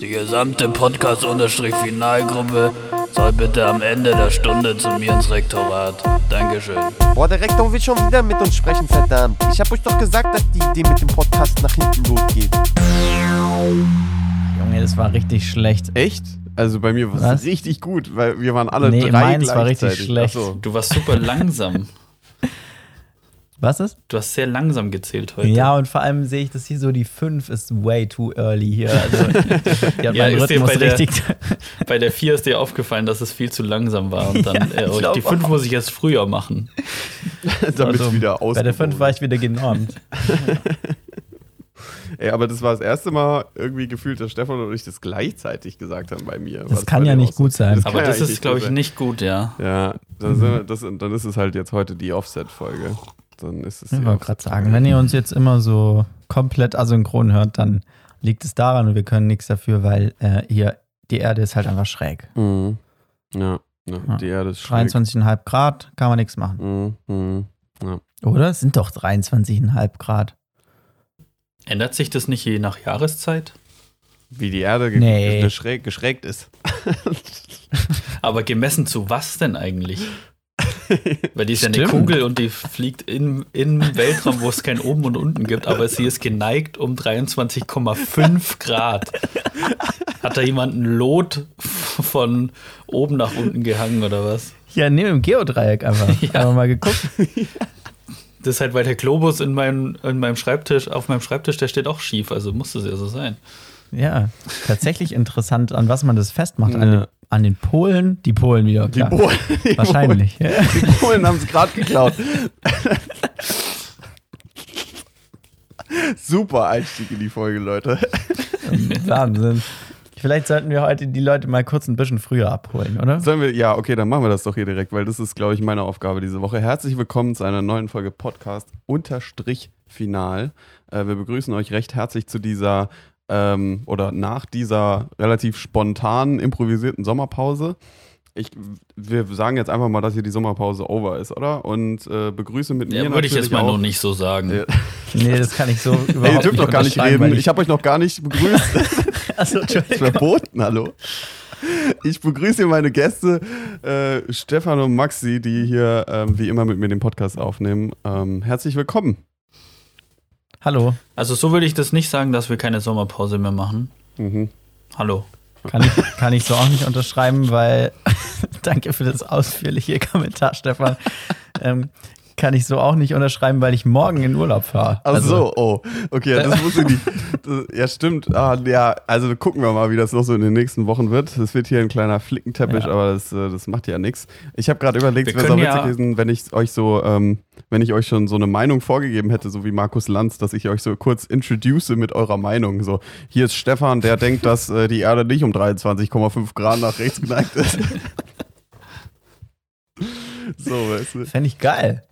Die gesamte Podcast-Finalgruppe soll bitte am Ende der Stunde zu mir ins Rektorat. Dankeschön. Boah, der Rektor will schon wieder mit uns sprechen, verdammt. Ich hab euch doch gesagt, dass die Idee mit dem Podcast nach hinten losgeht. Junge, das war richtig schlecht. Echt? Also bei mir war es richtig gut, weil wir waren alle Nee, drei meins war richtig gleichzeitig. schlecht. So. Du warst super langsam. Was ist? Du hast sehr langsam gezählt heute. Ja, und vor allem sehe ich, dass hier so die 5 ist way too early hier. Also, Ja, ist dir Rhythmus bei der- richtig. Bei der 4 ist dir aufgefallen, dass es viel zu langsam war. Und dann, Ja, äh, ich die glaub 5 muss ich erst früher machen. Damit Also, wieder Bei der 5 war ich wieder genormt. Ey, aber das war das erste Mal irgendwie gefühlt, dass Stefan und ich das gleichzeitig gesagt haben bei mir. Das kann ja nicht gut sein. Das Aber das ja ist, glaube ich, nicht gut, ja. Ja, dann, wir, das, dann ist es halt jetzt heute die Offset-Folge. Dann ist es Ich wollte gerade sagen, wenn ihr uns jetzt immer so komplett asynchron hört, dann liegt es daran und wir können nichts dafür, weil äh, hier die Erde ist halt einfach schräg. Mhm. Ja, ja, Ja. die Erde ist schräg. 23,5 Grad, kann man nichts machen. Mhm. Mhm. Oder? Es sind doch 23,5 Grad. Ändert sich das nicht je nach Jahreszeit? Wie die Erde ge Nee. geschräg, geschrägt ist. Aber gemessen zu was denn eigentlich? Weil die ist ja eine Stimmt. Kugel und die fliegt im, im Weltraum, wo es kein Oben und Unten gibt, aber sie ist geneigt um 23,5 Grad. Hat da jemand ein Lot von oben nach unten gehangen oder was? Ja, nee, im Geodreieck einfach. Ja. Einfach mal geguckt. Das ist halt, weil der Globus in meinem, in meinem Schreibtisch, auf meinem Schreibtisch, der steht auch schief, also muss das ja so sein. Ja, tatsächlich interessant, an was man das festmacht. An, Ja. den, an den Polen, die Polen wieder, Die klar. Polen, die Wahrscheinlich. Ja. Polen, die Polen haben es gerade geklaut. Super Einstieg in die Folge, Leute. Wahnsinn. Vielleicht sollten wir heute die Leute mal kurz ein bisschen früher abholen, oder? Sollen wir, ja, okay, dann machen wir das doch hier direkt, weil das ist, glaube ich, meine Aufgabe diese Woche. Herzlich willkommen zu einer neuen Folge Podcast Unterstrich Final. Äh, wir begrüßen euch recht herzlich zu dieser ähm, oder nach dieser relativ spontanen, improvisierten Sommerpause. Ich, wir sagen jetzt einfach mal, dass hier die Sommerpause over ist, oder? Und äh, begrüße mit mir Ja, würde ich jetzt mal auch, noch nicht so sagen. Ja. Nee, das kann ich so überhaupt Ey, ihr dürft nicht doch gar nicht reden. weil Ich habe euch noch gar nicht begrüßt. Achso, Das ist Entschuldigung. verboten, hallo. Ich begrüße hier meine Gäste, äh, Stefan und Maxi, die hier ähm, wie immer mit mir den Podcast aufnehmen. Ähm, herzlich willkommen. Hallo. Also so würde ich das nicht sagen, dass wir keine Sommerpause mehr machen. Mhm. Hallo. Kann ich, kann ich so auch nicht unterschreiben, weil danke für das ausführliche Kommentar, Stefan. Ähm, kann ich so auch nicht unterschreiben, weil ich morgen in Urlaub fahre. Ach so, oh. Okay, das wusste ich nicht. Das, ja, stimmt. Ah, ja, also gucken wir mal, wie das noch so in den nächsten Wochen wird. Das wird hier ein kleiner Flickenteppich, Ja. aber das, äh, das macht ja nichts. Ich habe gerade überlegt, es wäre so witzig gewesen, wenn ich euch so, ähm, wenn ich euch schon so eine Meinung vorgegeben hätte, so wie Markus Lanz, dass ich euch so kurz introduce mit eurer Meinung. So, hier ist Stefan, der denkt, dass äh, die Erde nicht um 23,5 Grad nach rechts geneigt ist. so, weißt du. Fände ich geil.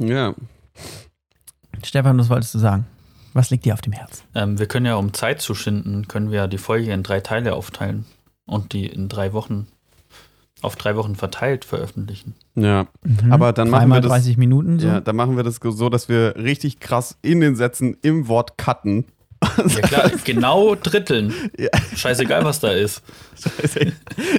Ja. Stefan, was wolltest du sagen? Was liegt dir auf dem Herzen? Ähm, wir können ja, um Zeit zu schinden, können wir ja die Folge in drei Teile aufteilen und die in drei Wochen, auf drei Wochen verteilt veröffentlichen. Ja. Mhm. Aber dann machen wir das- 30 Minuten so? Ja, dann machen wir das so, dass wir richtig krass in den Sätzen im Wort cutten. Ja klar, genau dritteln. Ja. Scheißegal, was da ist.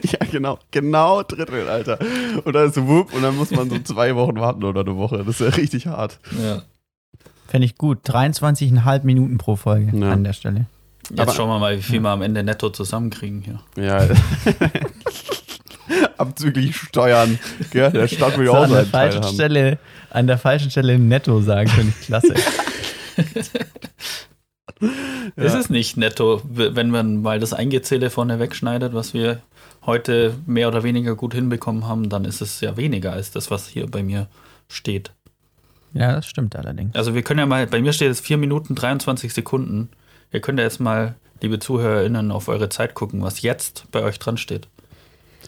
ja, genau. Genau Drittel, Alter. Und dann ist so wupp und dann muss man so zwei Wochen warten oder eine Woche. Das ist ja richtig hart. Ja. Fände ich gut. 23,5 Minuten pro Folge Ja. an der Stelle. Jetzt Aber- schauen wir mal, wie viel wir am Ende netto zusammenkriegen hier. Ja. Abzüglich Steuern. Gell? Der Staat will ja auch an, der falschen. Stelle, an der falschen Stelle netto sagen, finde ich klasse. Ist es nicht netto, wenn man mal das Eingezähle vorne wegschneidet, was wir heute mehr oder weniger gut hinbekommen haben, dann ist es ja weniger als das, was hier bei mir steht. ja, das stimmt allerdings. Also wir können ja mal, bei mir steht es 4 Minuten 23 Sekunden. Ihr könnt ja jetzt mal, liebe ZuhörerInnen, auf eure Zeit gucken, was jetzt bei euch dran steht.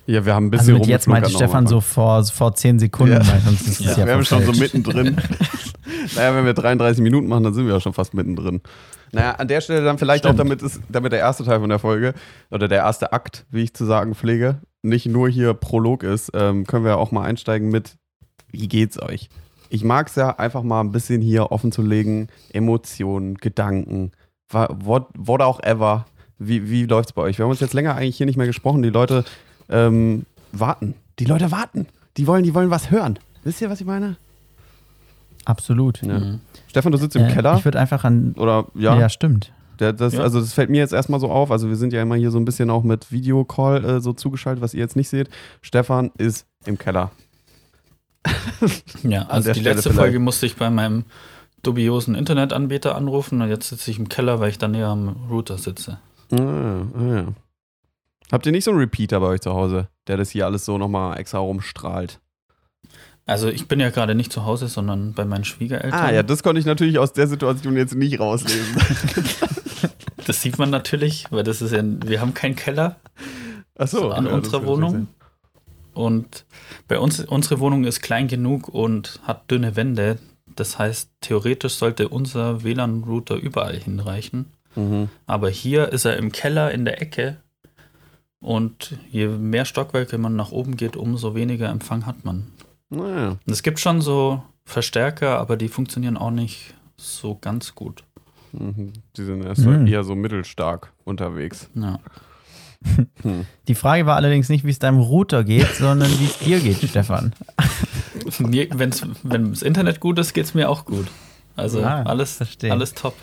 Ja, wir haben ein Also bisschen mit jetzt meinte Stefan so vor, vor 10 Sekunden, Ja. Ja, ja, wir haben schon so mittendrin. naja, wenn wir 33 Minuten machen, dann sind wir ja schon fast mittendrin. Naja, an der Stelle dann vielleicht Stimmt. auch, damit, es, damit der erste Teil von der Folge oder der erste Akt, wie ich zu sagen pflege, nicht nur hier Prolog ist, ähm, können wir auch mal einsteigen mit, wie geht's euch? Ich mag es ja einfach mal ein bisschen hier offen zu legen, Emotionen, Gedanken. what, what auch ever. Wie, wie läuft's bei euch? Wir haben uns jetzt länger eigentlich hier nicht mehr gesprochen. Die Leute ähm, warten. Die Leute warten. Die wollen, die wollen was hören. Wisst ihr, was ich meine? Absolut. Ja. Mhm. Stefan, du sitzt im Äh, Keller. Ich würde einfach an. Oder Ja, ja, stimmt. Der, das, Ja. Also das fällt mir jetzt erstmal so auf. Also wir sind ja immer hier so ein bisschen auch mit Videocall äh, so zugeschaltet, was ihr jetzt nicht seht. Stefan ist im Keller. Ja, also der die Stelle letzte vielleicht. Folge musste ich bei meinem dubiosen Internetanbieter anrufen und jetzt sitze ich im Keller, weil ich da näher am Router sitze. Ah, ah, ja. Habt ihr nicht so einen Repeater bei euch zu Hause, der das hier alles so nochmal extra rumstrahlt? Also ich bin ja gerade nicht zu Hause, sondern bei meinen Schwiegereltern. Ah, ja, das konnte ich natürlich aus der Situation jetzt nicht rauslesen. Das sieht man natürlich, weil das ist ja, wir haben keinen Keller Achso. an ja, das unserer Wohnung. und bei uns, unsere Wohnung ist klein genug und hat dünne Wände. Das heißt, theoretisch sollte unser WLAN-Router überall hinreichen. Mhm. Aber hier ist er im Keller in der Ecke. Und je mehr Stockwerke man nach oben geht, umso weniger Empfang hat man. Naja. Und es gibt schon so Verstärker, aber die funktionieren auch nicht so ganz gut. Mhm. Die sind erst so Mhm. eher so mittelstark unterwegs. Ja. Hm. Die Frage war allerdings nicht, wie es deinem Router geht, sondern wie es dir geht, Stefan. Mir, wenn's, wenn das Internet gut ist, geht es mir auch gut. Also Ah, alles, verstehe. alles top.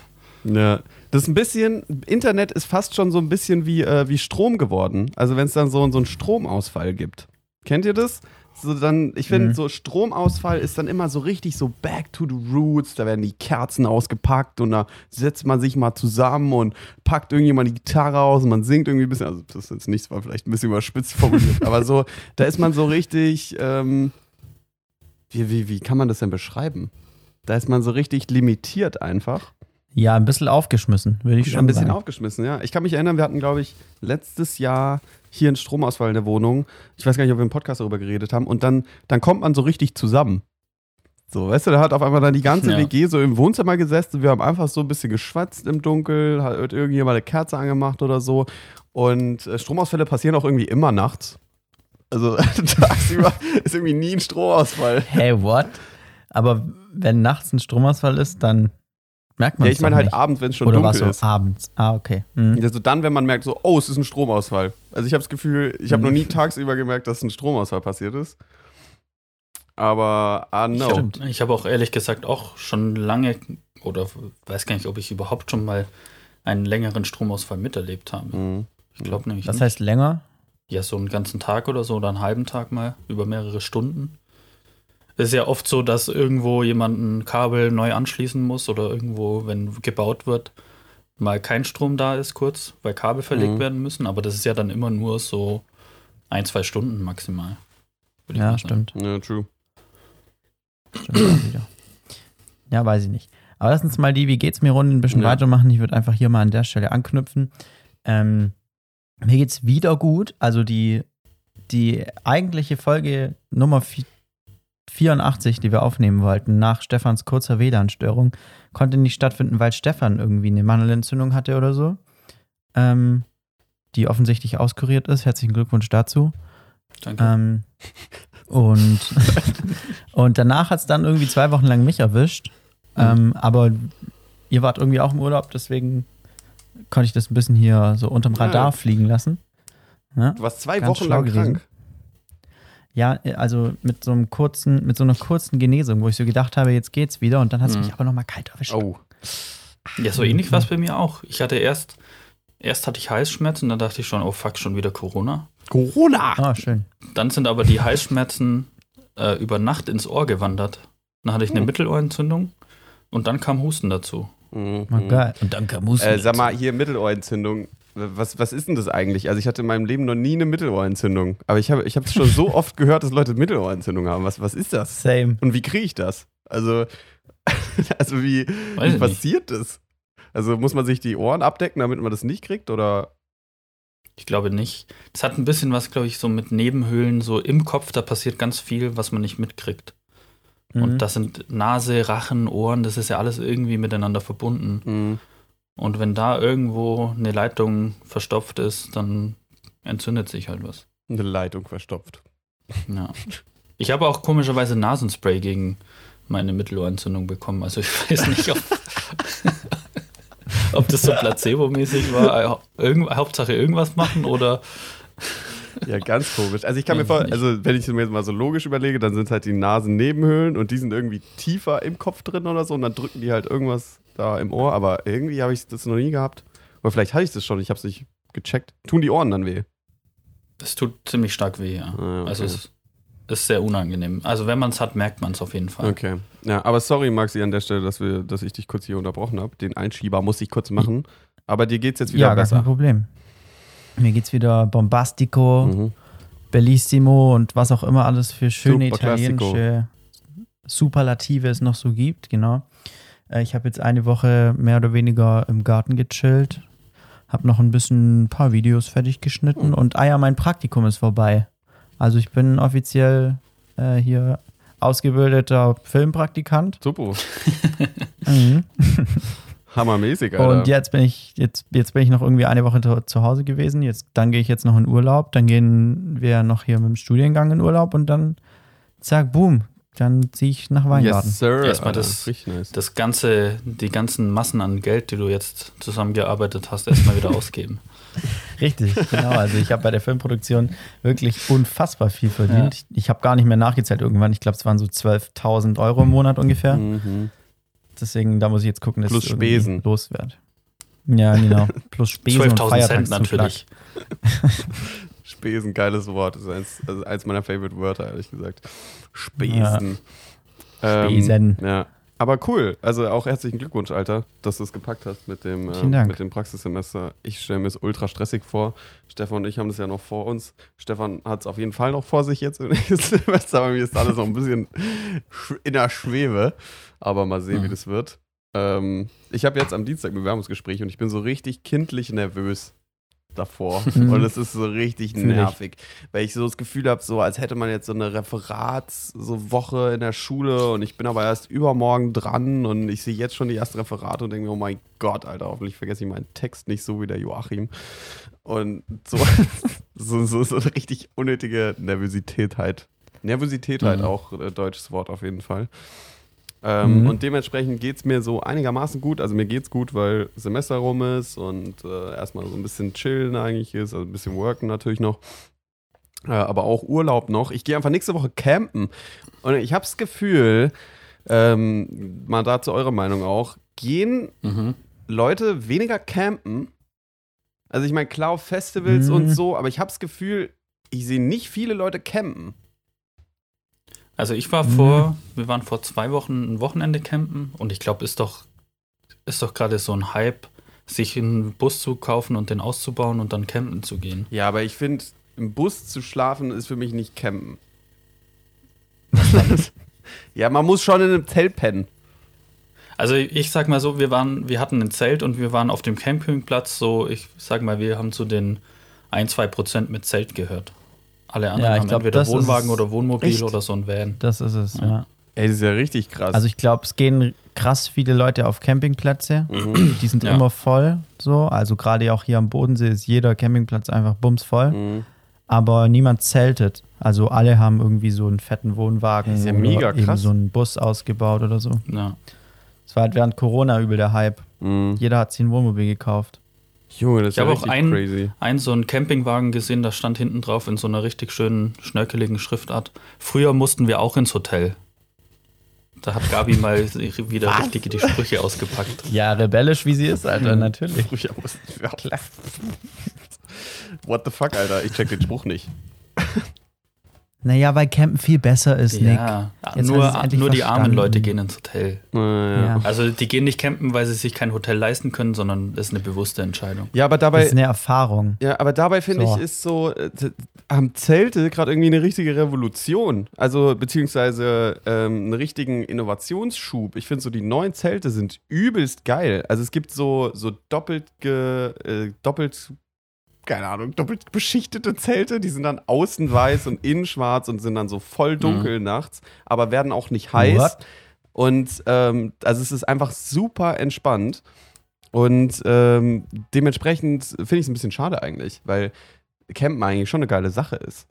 Ja. Das ist ein bisschen, Internet ist fast schon so ein bisschen wie, äh, wie Strom geworden. Also wenn es dann so, so einen Stromausfall gibt. Kennt ihr das? So dann, ich finde, Mhm. so Stromausfall ist dann immer so richtig so back to the roots. Da werden die Kerzen ausgepackt und da setzt man sich mal zusammen und packt irgendjemand die Gitarre aus und man singt irgendwie ein bisschen. Also das ist jetzt nichts, war vielleicht ein bisschen überspitzt formuliert, aber so, da ist man so richtig, ähm, wie, wie, wie kann man das denn beschreiben? Da ist man so richtig limitiert einfach. Ja, ein bisschen aufgeschmissen, würde ich schon ein bisschen sagen. aufgeschmissen, ja. Ich kann mich erinnern, wir hatten, glaube ich, letztes Jahr hier einen Stromausfall in der Wohnung. Ich weiß gar nicht, ob wir im Podcast darüber geredet haben. Und dann, dann kommt man so richtig zusammen. So, weißt du, da hat auf einmal dann die ganze Ja. WG so im Wohnzimmer gesessen. Wir haben einfach so ein bisschen geschwatzt im Dunkel, hat irgendjemand eine Kerze angemacht oder so. Und äh, Stromausfälle passieren auch irgendwie immer nachts. Also tagsüber ist irgendwie nie ein Stromausfall. Hey, what? Aber wenn nachts ein Stromausfall ist, dann merkt man Ja, ich meine halt nicht. abends, wenn es schon Oder dunkel es ist. so abends? Ah, okay. Mhm. Also dann, wenn man merkt, so, oh, es ist ein Stromausfall. Also ich habe das Gefühl, ich habe Mhm. noch nie tagsüber gemerkt, dass ein Stromausfall passiert ist. Aber, ah, no. Stimmt. Ich habe auch ehrlich gesagt auch schon lange oder weiß gar nicht, ob ich überhaupt schon mal einen längeren Stromausfall miterlebt habe. Mhm. Ich glaube nämlich Das nicht. heißt länger? Ja, so einen ganzen Tag oder so oder einen halben Tag mal über mehrere Stunden. Es ist ja oft so, dass irgendwo jemand ein Kabel neu anschließen muss oder irgendwo, wenn gebaut wird, mal kein Strom da ist kurz, weil Kabel verlegt Mhm. werden müssen. Aber das ist ja dann immer nur so ein, zwei Stunden maximal. Ja, stimmt. Ja, true. Stimmt. Ja, weiß ich nicht. Aber lass uns mal die Wie geht's mir Runde ein bisschen Ja. weitermachen. Ich würde einfach hier mal an der Stelle anknüpfen. Ähm, mir geht's wieder gut. Also die, die eigentliche Folge Nummer vi- 84, die wir aufnehmen wollten, nach Stefans kurzer WLAN-Störung, konnte nicht stattfinden, weil Stefan irgendwie eine Mandelentzündung hatte oder so. Ähm, die offensichtlich auskuriert ist. Herzlichen Glückwunsch dazu. Danke. Ähm, und, und danach hat es dann irgendwie zwei Wochen lang mich erwischt. Ähm, aber ihr wart irgendwie auch im Urlaub, deswegen konnte ich das ein bisschen hier so unterm Radar Ja. fliegen lassen. Ja, Du warst zwei Ganz Wochen lang gewesen. krank. Ja, also mit so einem kurzen, mit so einer kurzen Genesung, wo ich so gedacht habe, jetzt geht's wieder und dann hat es Mhm. mich aber nochmal kalt erwischt. Oh. Ja, so ähnlich war es bei mir auch. Ich hatte erst, erst hatte ich Halsschmerzen, dann dachte ich schon, oh fuck, schon wieder Corona. Corona! Ah, schön. Dann sind aber die Halsschmerzen äh, über Nacht ins Ohr gewandert. Dann hatte ich eine Hm. Mittelohrentzündung und dann kam Husten dazu. Mhm. Mal geil. Und dann kam Husten Äh, sag mal, hier Mittelohrentzündung. Was, was ist denn das eigentlich? Also ich hatte in meinem Leben noch nie eine Mittelohrentzündung. Aber ich habe ich es schon so oft gehört, dass Leute Mittelohrentzündung haben. Was, was ist das? Same. Und wie kriege ich das? Also, also wie, Weiß wie ich nicht. passiert das? Also muss man sich die Ohren abdecken, damit man das nicht kriegt? Oder? Ich glaube nicht. Das hat ein bisschen was, glaube ich, so mit Nebenhöhlen, so im Kopf, da passiert ganz viel, was man nicht mitkriegt. Mhm. Und das sind Nase, Rachen, Ohren, das ist ja alles irgendwie miteinander verbunden. Mhm. Und wenn da irgendwo eine Leitung verstopft ist, dann entzündet sich halt was. Eine Leitung verstopft. Ja. Ich habe auch komischerweise Nasenspray gegen meine Mittelohrentzündung bekommen. Also ich weiß nicht, ob, ob das so placebo-mäßig war. Äh, Irgend, Hauptsache irgendwas machen oder. Ja, ganz komisch. Also ich kann mir vor, also wenn ich mir jetzt mal so logisch überlege, dann sind halt die Nasennebenhöhlen und die sind irgendwie tiefer im Kopf drin oder so und dann drücken die halt irgendwas da im Ohr, aber irgendwie habe ich das noch nie gehabt. Oder vielleicht hatte ich das schon, ich habe es nicht gecheckt. Tun die Ohren dann weh? Es tut ziemlich stark weh, ja. Ah, okay. Also es ist sehr unangenehm. Also wenn man es hat, merkt man es auf jeden Fall. Okay. Ja, aber sorry, Maxi, an der Stelle, dass, wir, dass ich dich kurz hier unterbrochen habe. Den Einschieber muss ich kurz machen. Aber dir geht's jetzt wieder Ja, gar kein besser. Problem. Mir geht's wieder Bombastico, Mhm. Bellissimo und was auch immer alles für schöne Super italienische Superlative es noch so gibt, genau. Äh, Ich habe jetzt eine Woche mehr oder weniger im Garten gechillt, habe noch ein bisschen ein paar Videos fertig geschnitten und ah ja, mein Praktikum ist vorbei. Also ich bin offiziell äh, hier ausgebildeter Filmpraktikant. Super. Mhm. Hammermäßig, Alter. Und jetzt bin ich, jetzt, jetzt bin ich noch irgendwie eine Woche zu, zu Hause gewesen. Jetzt, dann gehe ich jetzt noch in Urlaub. Dann gehen wir noch hier mit dem Studiengang in Urlaub und dann zack, boom. Dann ziehe ich nach Weingarten. Yes, sir. Erstmal das- Richtig nice. Das ganze, die ganzen Massen an Geld, die du jetzt zusammengearbeitet hast, erstmal wieder ausgeben. Richtig, genau. Also ich habe bei der Filmproduktion wirklich unfassbar viel verdient. Ich, ich habe gar nicht mehr nachgezählt irgendwann. Ich glaube, es waren so 12.000 Euro im Monat ungefähr. Mhm. Deswegen, da muss ich jetzt gucken, dass Plus Spesen. loswerde. Ja, genau. Plus Spesen und 12.000 Cent natürlich. Spesen, geiles Wort. Das ist eins, also eins meiner Favorite Wörter, ehrlich gesagt. Spesen. Ähm, Spesen. ja. Aber cool. Also auch herzlichen Glückwunsch, Alter, dass du es gepackt hast mit dem, Dank. mit dem Praxissemester. Ich stelle mir es ultra stressig vor. Stefan und ich haben das ja noch vor uns. Stefan hat es auf jeden Fall noch vor sich jetzt im nächsten Semester. Bei mir ist alles noch ein bisschen sch- in der Schwebe. Aber mal sehen, wie Mhm. das wird. Ähm, ich habe jetzt am Dienstag ein Bewerbungsgespräch und ich bin so richtig kindlich nervös davor. Und es ist so richtig nervig, weil ich so das Gefühl habe, so als hätte man jetzt so eine Referatswoche so Woche in der Schule und ich bin aber erst übermorgen dran und ich sehe jetzt schon die ersten Referate und denke mir, oh mein Gott, Alter, hoffentlich vergesse ich meinen Text nicht so wie der Joachim. Und so, so, so, so eine richtig unnötige Nervosität halt. Nervosität halt Mhm. auch, äh, deutsches Wort auf jeden Fall. Ähm, Mhm. Und dementsprechend geht es mir so einigermaßen gut. Also mir geht's gut, weil Semester rum ist und äh, erstmal so ein bisschen chillen eigentlich ist, also ein bisschen worken natürlich noch. Äh, aber auch Urlaub noch. Ich gehe einfach nächste Woche campen. Und ich habe das Gefühl, ähm, mal dazu eure Meinung auch, gehen Mhm. Leute weniger campen? Also ich meine, klar auf Festivals Mhm. und so, aber ich habe das Gefühl, ich sehe nicht viele Leute campen. Also ich war Mhm. vor, wir waren vor zwei Wochen ein Wochenende campen und ich glaube, ist doch, ist doch gerade so ein Hype, sich einen Bus zu kaufen und den auszubauen und dann campen zu gehen. Ja, aber ich finde, im Bus zu schlafen ist für mich nicht campen. ja, man muss schon in einem Zelt pennen. Also ich sag mal so, wir waren, wir hatten ein Zelt und wir waren auf dem Campingplatz, so ich sag mal, wir haben zu den 1, 2 Prozent mit Zelt gehört. Alle anderen Ja, ich haben glaub, entweder das Wohnwagen oder Wohnmobil Echt? oder so ein Van. Das ist es, Ja. ja. Ey, das ist ja richtig krass. Also ich glaube, es gehen krass viele Leute auf Campingplätze. mhm. Die sind Ja. immer voll, so. Also gerade auch hier am Bodensee ist jeder Campingplatz einfach bumsvoll. Mhm. Aber niemand zeltet. Also alle haben irgendwie so einen fetten Wohnwagen Das ist ja oder mega eben krass. so einen Bus ausgebaut oder so. Ja. Es war halt während Corona übel der Hype. Mhm. Jeder hat sich ein Wohnmobil gekauft. Junge, das ist Ich ja habe auch einen- crazy. Ein so einen Campingwagen gesehen, da stand hinten drauf in so einer richtig schönen, schnörkeligen Schriftart. Früher mussten wir auch ins Hotel. Da hat Gabi mal wieder richtig die Sprüche ausgepackt. Ja, rebellisch wie sie ist, Alter, natürlich. Früher mussten wir auch. What the fuck, Alter? Ich check den Spruch nicht. Naja, weil Campen viel besser ist, Nick. Ja, Jetzt nur, nur die armen. Leute gehen ins Hotel. Ja. Ja. Also die gehen nicht campen, weil sie sich kein Hotel leisten können, sondern das ist eine bewusste Entscheidung. ja, aber Das dabei. ist eine Erfahrung. Ja, aber dabei finde So. ich, ist so, äh, haben Zelte gerade irgendwie eine richtige Revolution. Also, beziehungsweise ähm, einen richtigen Innovationsschub. Ich finde so, die neuen Zelte sind übelst geil. Also, es gibt so, so doppelt, ge, äh, doppelt, keine Ahnung, doppelt beschichtete Zelte. Die sind dann außen weiß und innen schwarz und sind dann so voll dunkel nachts, aber werden auch nicht heiß. What? Und ähm, also, es ist einfach super entspannt. Und ähm, dementsprechend finde ich es ein bisschen schade eigentlich, weil Campen eigentlich schon eine geile Sache ist.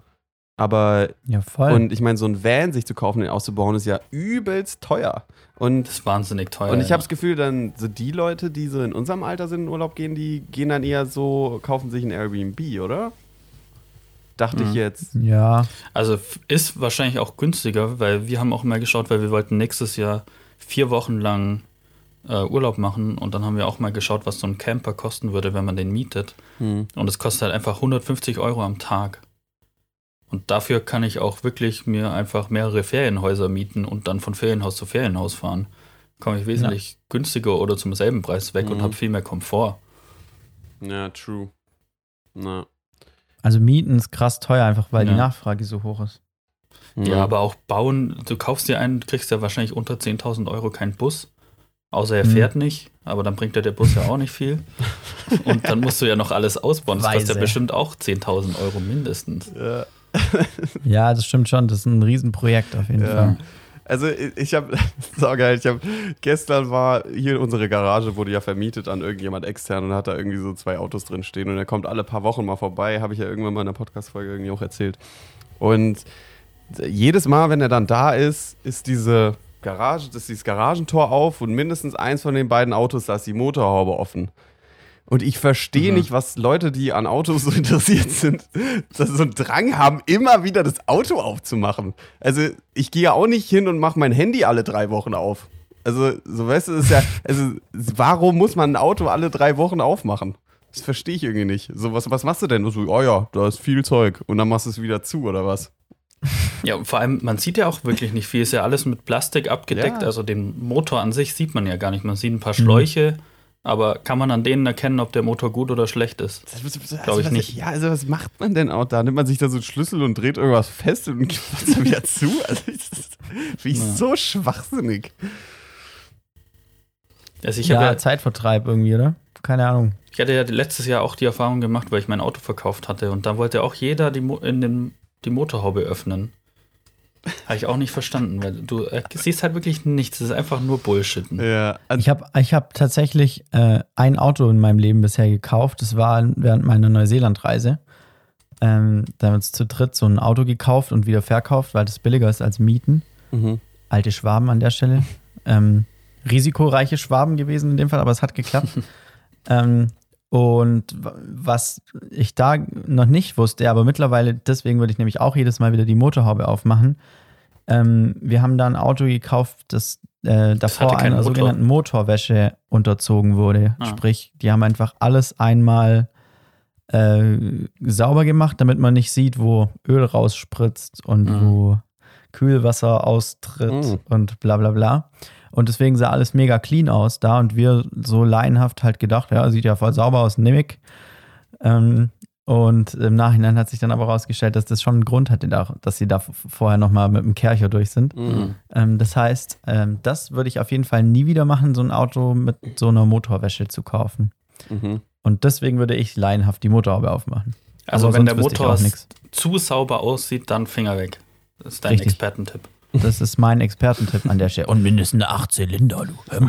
Aber, Ja, voll. und ich meine, so ein Van sich zu kaufen, den auszubauen, ist ja übelst teuer. Und Das ist wahnsinnig teuer. Und ich ja. habe das Gefühl, dann so die Leute, die so in unserem Alter sind in Urlaub gehen, die gehen dann eher so, kaufen sich ein Airbnb, oder? Dachte ich jetzt. ja, Also ist wahrscheinlich auch günstiger, weil wir haben auch mal geschaut, weil wir wollten nächstes Jahr vier Wochen lang äh, Urlaub machen und dann haben wir auch mal geschaut, was so ein Camper kosten würde, wenn man den mietet. Hm. Und es kostet halt einfach 150 Euro am Tag. Und dafür kann ich auch wirklich mir einfach mehrere Ferienhäuser mieten und dann von Ferienhaus zu Ferienhaus fahren. Komme ich wesentlich günstiger oder zum selben Preis weg und Mhm. habe viel mehr Komfort. Ja, true. Na. also Mieten ist krass teuer, einfach weil Ja. die Nachfrage so hoch ist. Ja, aber auch bauen, du kaufst dir einen, kriegst ja wahrscheinlich unter 10.000 Euro keinen Bus. Außer er Mhm. fährt nicht, aber dann bringt dir der Bus ja auch nicht viel. Und dann musst du ja noch alles ausbauen. Das kostet ja Weise. bestimmt auch 10.000 Euro mindestens. Ja. Ja, das stimmt schon. Das ist ein Riesenprojekt auf jeden Ja. Fall. Also ich- habe, saugeil, ich habe, gestern war hier unsere Garage, wurde ja vermietet an irgendjemand extern und hat da irgendwie so zwei Autos drin stehen und er kommt alle paar Wochen mal vorbei, habe ich ja irgendwann mal in der Podcast-Folge irgendwie auch erzählt. Und jedes Mal, wenn er dann da ist, ist diese Garage, ist dieses Garagentor auf und mindestens eins von den beiden Autos, da ist die Motorhaube offen. Und ich verstehe Mhm. nicht, was Leute, die an Autos so interessiert sind, so einen Drang haben, immer wieder das Auto aufzumachen. Also ich gehe ja auch nicht hin und mache mein Handy alle drei Wochen auf. Also, so weißt du, ist ja, also warum muss man ein Auto alle drei Wochen aufmachen? Das verstehe ich irgendwie nicht. So, was, was machst du denn? So, oh ja, da ist viel Zeug. Und dann machst du es wieder zu, oder was? Ja, und vor allem, man sieht ja auch wirklich nicht viel. Ist ja alles mit Plastik abgedeckt. Ja. Also den Motor an sich sieht man ja gar nicht. Man sieht ein paar Schläuche, aber kann man an denen erkennen, ob der Motor gut oder schlecht ist? Glaub ich was, nicht. Ja, also was macht man denn auch da? Nimmt man sich da so einen Schlüssel und dreht irgendwas fest und gibt es dann wieder zu? Also, das finde ich Ja. so schwachsinnig. Also ich, ja, ja, Zeitvertreib irgendwie, oder? Keine Ahnung. ich hatte ja letztes Jahr auch die Erfahrung gemacht, weil ich mein Auto verkauft hatte. Und da wollte auch jeder die, Mo in den, die Motorhaube öffnen. Habe ich auch nicht verstanden, weil du äh, siehst halt wirklich nichts. Das ist einfach nur Bullshitten. Ja, also, Ich habe ich hab tatsächlich äh, ein Auto in meinem Leben bisher gekauft. Das war während meiner Neuseelandreise. Ähm, da haben wir uns zu dritt so ein Auto gekauft und wieder verkauft, weil das billiger ist als Mieten. mhm. Alte Schwaben an der Stelle. Ähm, risikoreiche Schwaben gewesen in dem Fall, aber es hat geklappt. ähm, und was ich da noch nicht wusste, aber mittlerweile, deswegen würde ich nämlich auch jedes Mal wieder die Motorhaube aufmachen. Ähm, wir haben da ein Auto gekauft, das äh, davor einer Motor. sogenannten Motorwäsche unterzogen wurde. Ah. Sprich, die haben einfach alles einmal äh, sauber gemacht, damit man nicht sieht, wo Öl rausspritzt und Mhm. wo Kühlwasser austritt Mhm. und bla bla bla. Und deswegen sah alles mega clean aus da und wir so laienhaft halt gedacht, ja, sieht ja voll sauber aus, nimm ich. Ähm, und im Nachhinein hat sich dann aber rausgestellt, dass das schon einen Grund hatte, da- dass sie da vorher nochmal mit dem Kercher durch sind. Mhm. Ähm, das heißt, ähm, das würde ich auf jeden Fall nie wieder machen, so ein Auto mit so einer Motorwäsche zu kaufen. Mhm. Und deswegen würde ich laienhaft die Motorhaube aufmachen. Also Aber wenn der Motor auch nix. zu sauber aussieht, dann Finger weg. Das ist dein Richtig. Expertentipp. Das ist mein Expertentipp an der Stelle. Und mindestens eine 8 Zylinder, du.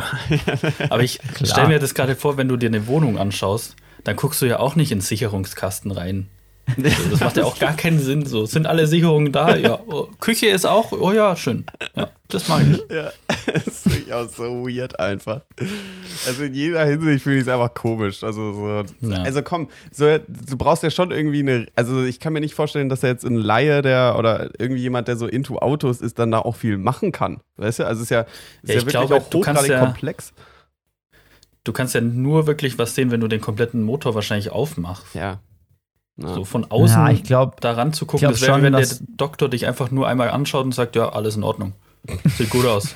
Aber ich stelle mir das gerade vor, wenn du dir eine Wohnung anschaust, dann guckst du ja auch nicht ins Sicherungskasten rein. Das macht ja auch gar keinen Sinn. So sind alle Sicherungen da. Ja, oh, Küche ist auch. Oh ja, schön. Ja, das mache ich. Ja, das ich auch so weird einfach. Also in jeder Hinsicht finde ich es einfach komisch. Also, so, Ja. also komm, so, du brauchst ja schon irgendwie eine, also ich kann mir nicht vorstellen, dass da jetzt ein Laie, der oder irgendwie jemand, der so into Autos ist, dann da auch viel machen kann. Weißt du? Also es ist ja, ist Ja, ja, ich wirklich glaube, auch hochgradig komplex. Du kannst ja nur wirklich was sehen, wenn du den kompletten Motor wahrscheinlich aufmachst. Ja. Ja. So von außen Ja, ich glaube, daran zu gucken, glaub das wäre, schon, wenn der Doktor dich einfach nur einmal anschaut und sagt, ja, alles in Ordnung. Sieht gut aus.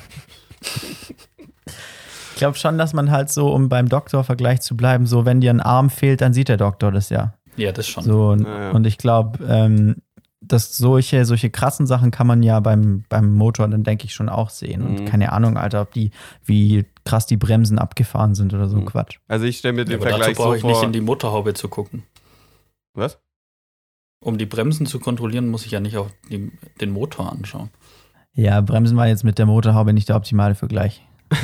ich glaub schon, dass man halt so, um beim Doktor-Vergleich zu bleiben, so, wenn dir ein Arm fehlt, dann sieht der Doktor das ja. Ja, das schon. So, und, Ja, ja. und ich glaube, ähm, dass solche, solche krassen Sachen kann man ja beim, beim Motor dann, denke ich, schon auch sehen. Und Mhm. keine Ahnung, Alter, ob die, wie krass die Bremsen abgefahren sind oder so Mhm. Quatsch. Also ich stelle mir Ja, den aber dazu Vergleich brauche so ich nicht vor. in die Motorhaube zu gucken. Was? Um die Bremsen zu kontrollieren, muss ich ja nicht auf die, den Motor anschauen. Ja, Bremsen war jetzt mit der Motorhaube nicht der optimale Vergleich.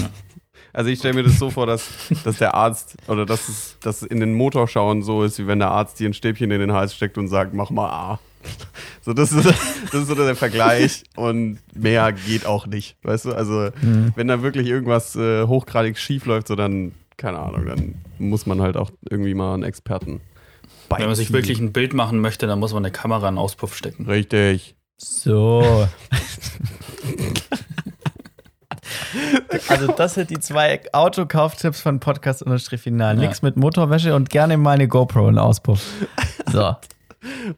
Also ich stelle mir das so vor, dass, dass der Arzt oder dass es dass in den Motorschauen so ist, wie wenn der Arzt dir ein Stäbchen in den Hals steckt und sagt, mach mal A. So, das ist, das ist so der Vergleich und mehr geht auch nicht, weißt du? Also, Mhm. wenn da wirklich irgendwas äh, hochgradig schief läuft, so dann, keine Ahnung, dann muss man halt auch irgendwie mal einen Experten Wenn man sich wirklich ein Bild machen möchte, dann muss man eine Kamera in den Auspuff stecken. Richtig. So. Also das sind die zwei Autokauftipps von Podcast unterstrich final. Ja. Nix mit Motorwäsche und gerne mal eine GoPro in Auspuff. So.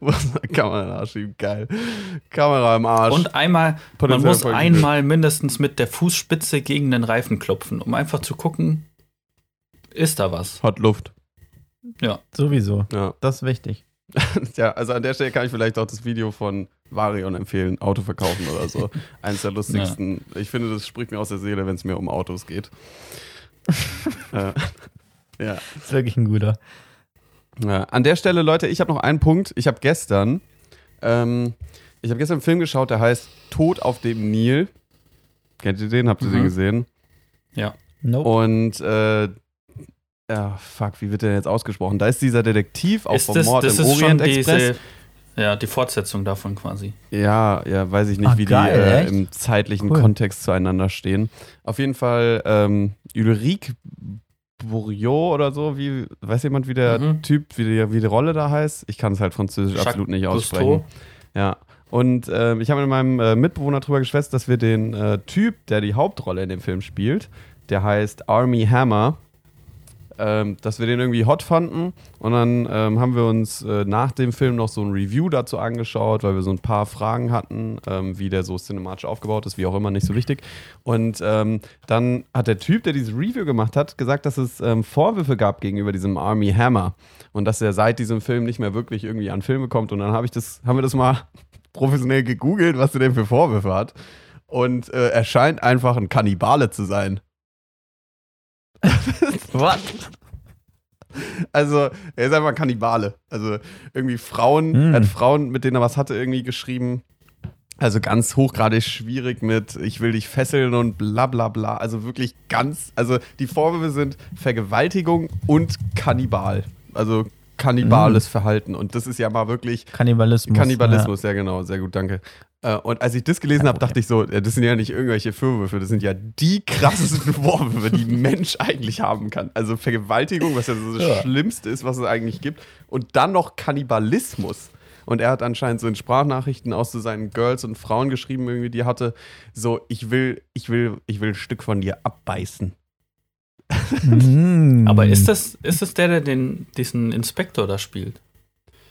Kamera den Arsch geil. Kamera im Arsch. Und einmal, man muss einmal mindestens mit der Fußspitze gegen den Reifen klopfen, um einfach zu gucken, ist da was. Hat Luft. Ja. Sowieso. Ja. Das ist wichtig. ja, also an der Stelle kann ich vielleicht auch das Video von Varion empfehlen, Auto verkaufen oder so. Eines der lustigsten. Ich finde, das spricht mir aus der Seele, wenn es mir um Autos geht. äh, ja. Das ist wirklich ein guter. ja. An der Stelle, Leute, ich habe noch einen Punkt. Ich habe gestern, ähm, ich habe gestern einen Film geschaut, der heißt Tod auf dem Nil. Kennt ihr den? Habt ihr den Mhm. gesehen? Ja. Nope. Und äh, ja, fuck, wie wird der jetzt ausgesprochen? Da ist dieser Detektiv auch ist vom das, Mord das im ist schon Orient Express. diese, ja, die Fortsetzung davon quasi. Ja, ja, weiß ich nicht, Ah, wie geil, die äh, im zeitlichen Cool. Kontext zueinander stehen. Auf jeden Fall ähm, Ulrike Bourriot oder so, wie, weiß jemand, wie der Mhm. Typ, wie die, wie die Rolle da heißt? Ich kann es halt französisch Jacques absolut nicht aussprechen. Ja. Und ähm, ich habe mit meinem äh, Mitbewohner drüber geschwätzt, dass wir den äh, Typ, der die Hauptrolle in dem Film spielt, der heißt Army Hammer, ähm, dass wir den irgendwie hot fanden. Und dann ähm, haben wir uns äh, nach dem Film noch so ein Review dazu angeschaut, weil wir so ein paar Fragen hatten, ähm, wie der so cinematisch aufgebaut ist, wie auch immer, nicht so wichtig. Und ähm, dann hat der Typ, der dieses Review gemacht hat, gesagt, dass es ähm, Vorwürfe gab gegenüber diesem Army Hammer und dass er seit diesem Film nicht mehr wirklich irgendwie an Filme kommt. Und dann habe ich das, haben wir das mal professionell gegoogelt, was er denn für Vorwürfe hat. Und äh, er scheint einfach ein Kannibale zu sein. What? Also, er ist einfach ein Kannibale. Also, irgendwie Frauen, er hat Frauen, mit denen er was hatte, irgendwie geschrieben. Also ganz hochgradig schwierig mit ich will dich fesseln und bla bla bla. Also wirklich ganz, also die Vorwürfe sind Vergewaltigung und Kannibal. Also kannibales Verhalten. Und das ist ja mal wirklich Kannibalismus. Kannibalismus, ja. genau, sehr gut, danke. Äh, Und als ich das gelesen habe, dachte ich so, ja, das sind ja nicht irgendwelche Vorwürfe, das sind ja die krassesten Vorwürfe, die ein Mensch eigentlich haben kann. Also Vergewaltigung, was ja so das Ja. Schlimmste ist, was es eigentlich gibt. Und dann noch Kannibalismus. Und er hat anscheinend so in Sprachnachrichten aus so seinen Girls und Frauen geschrieben, irgendwie, die hatte, so, ich will, ich will, ich will ein Stück von dir abbeißen. Mm. Aber ist das, ist das der, der den, diesen Inspektor da spielt?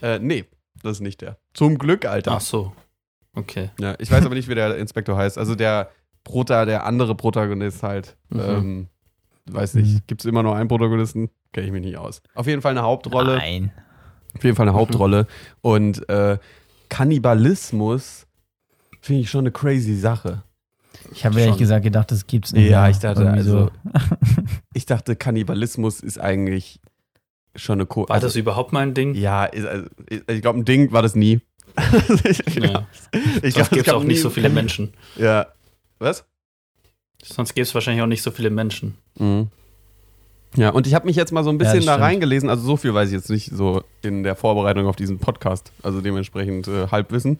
Äh, nee, das ist nicht der. Zum Glück, Alter. Ach so. Okay. Ja, ich weiß aber nicht, wie der Inspektor heißt. Also der Prota, der andere Protagonist halt. Mhm. Ähm, weiß Mhm. nicht. Gibt es immer nur einen Protagonisten? Kenne ich mich nicht aus. Auf jeden Fall eine Hauptrolle. Nein. Auf jeden Fall eine Hauptrolle. Und äh, Kannibalismus finde ich schon eine crazy Sache. Ich habe ehrlich gesagt gedacht, das gibt's nicht. Ja, mehr. ich dachte, also, Ich dachte, Kannibalismus ist eigentlich schon eine Co War das überhaupt mal ein Ding? Ja, ist, also, ich, glaube, ein Ding war das nie. ich Ja. ich Sonst gibt es auch nicht so viele Menschen. Ja. Was? Sonst gibt es wahrscheinlich auch nicht so viele Menschen. Mhm. Ja, und ich habe mich jetzt mal so ein Ja, bisschen das da stimmt. reingelesen. Also so viel weiß ich jetzt nicht so in der Vorbereitung auf diesen Podcast. Also dementsprechend äh, Halbwissen.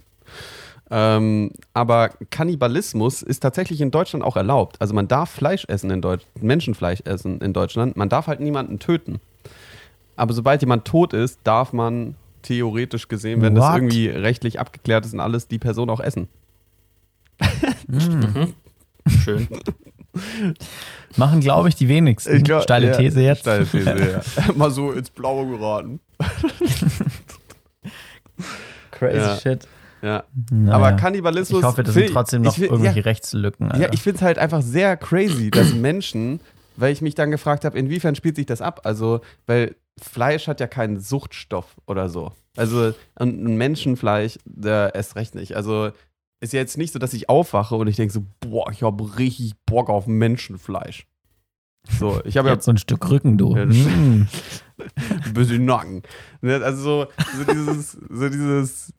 Ähm, aber Kannibalismus ist tatsächlich in Deutschland auch erlaubt. Also man darf Fleisch essen in Deutschland, Menschenfleisch essen in Deutschland. Man darf halt niemanden töten. Aber sobald jemand tot ist, darf man theoretisch gesehen, wenn das What? irgendwie rechtlich abgeklärt ist und alles, die Person auch essen. Mhm. Schön. Machen, glaube ich, die wenigsten. glaub- Steile ja, These jetzt. Steile These, ja. Mal so ins Blaue geraten. Crazy Ja. shit. Ja. Naja. Aber Kannibalismus. ich hoffe, das sind trotzdem noch find- irgendwelche Ja, Rechtslücken. ja Alter. ich finde es halt einfach sehr crazy, dass Menschen, weil ich mich dann gefragt habe, inwiefern spielt sich das ab? Also, weil Fleisch hat ja keinen Suchtstoff oder so. Also, ein Menschenfleisch, der erst recht nicht. Also, ist ja jetzt nicht so, dass ich aufwache und ich denke so, boah, ich habe richtig Bock auf Menschenfleisch. So, ich habe ja so ein Stück Rücken, du. Ja, Mm. ein bisschen Nacken. Ne, Also so, so dieses, so dieses,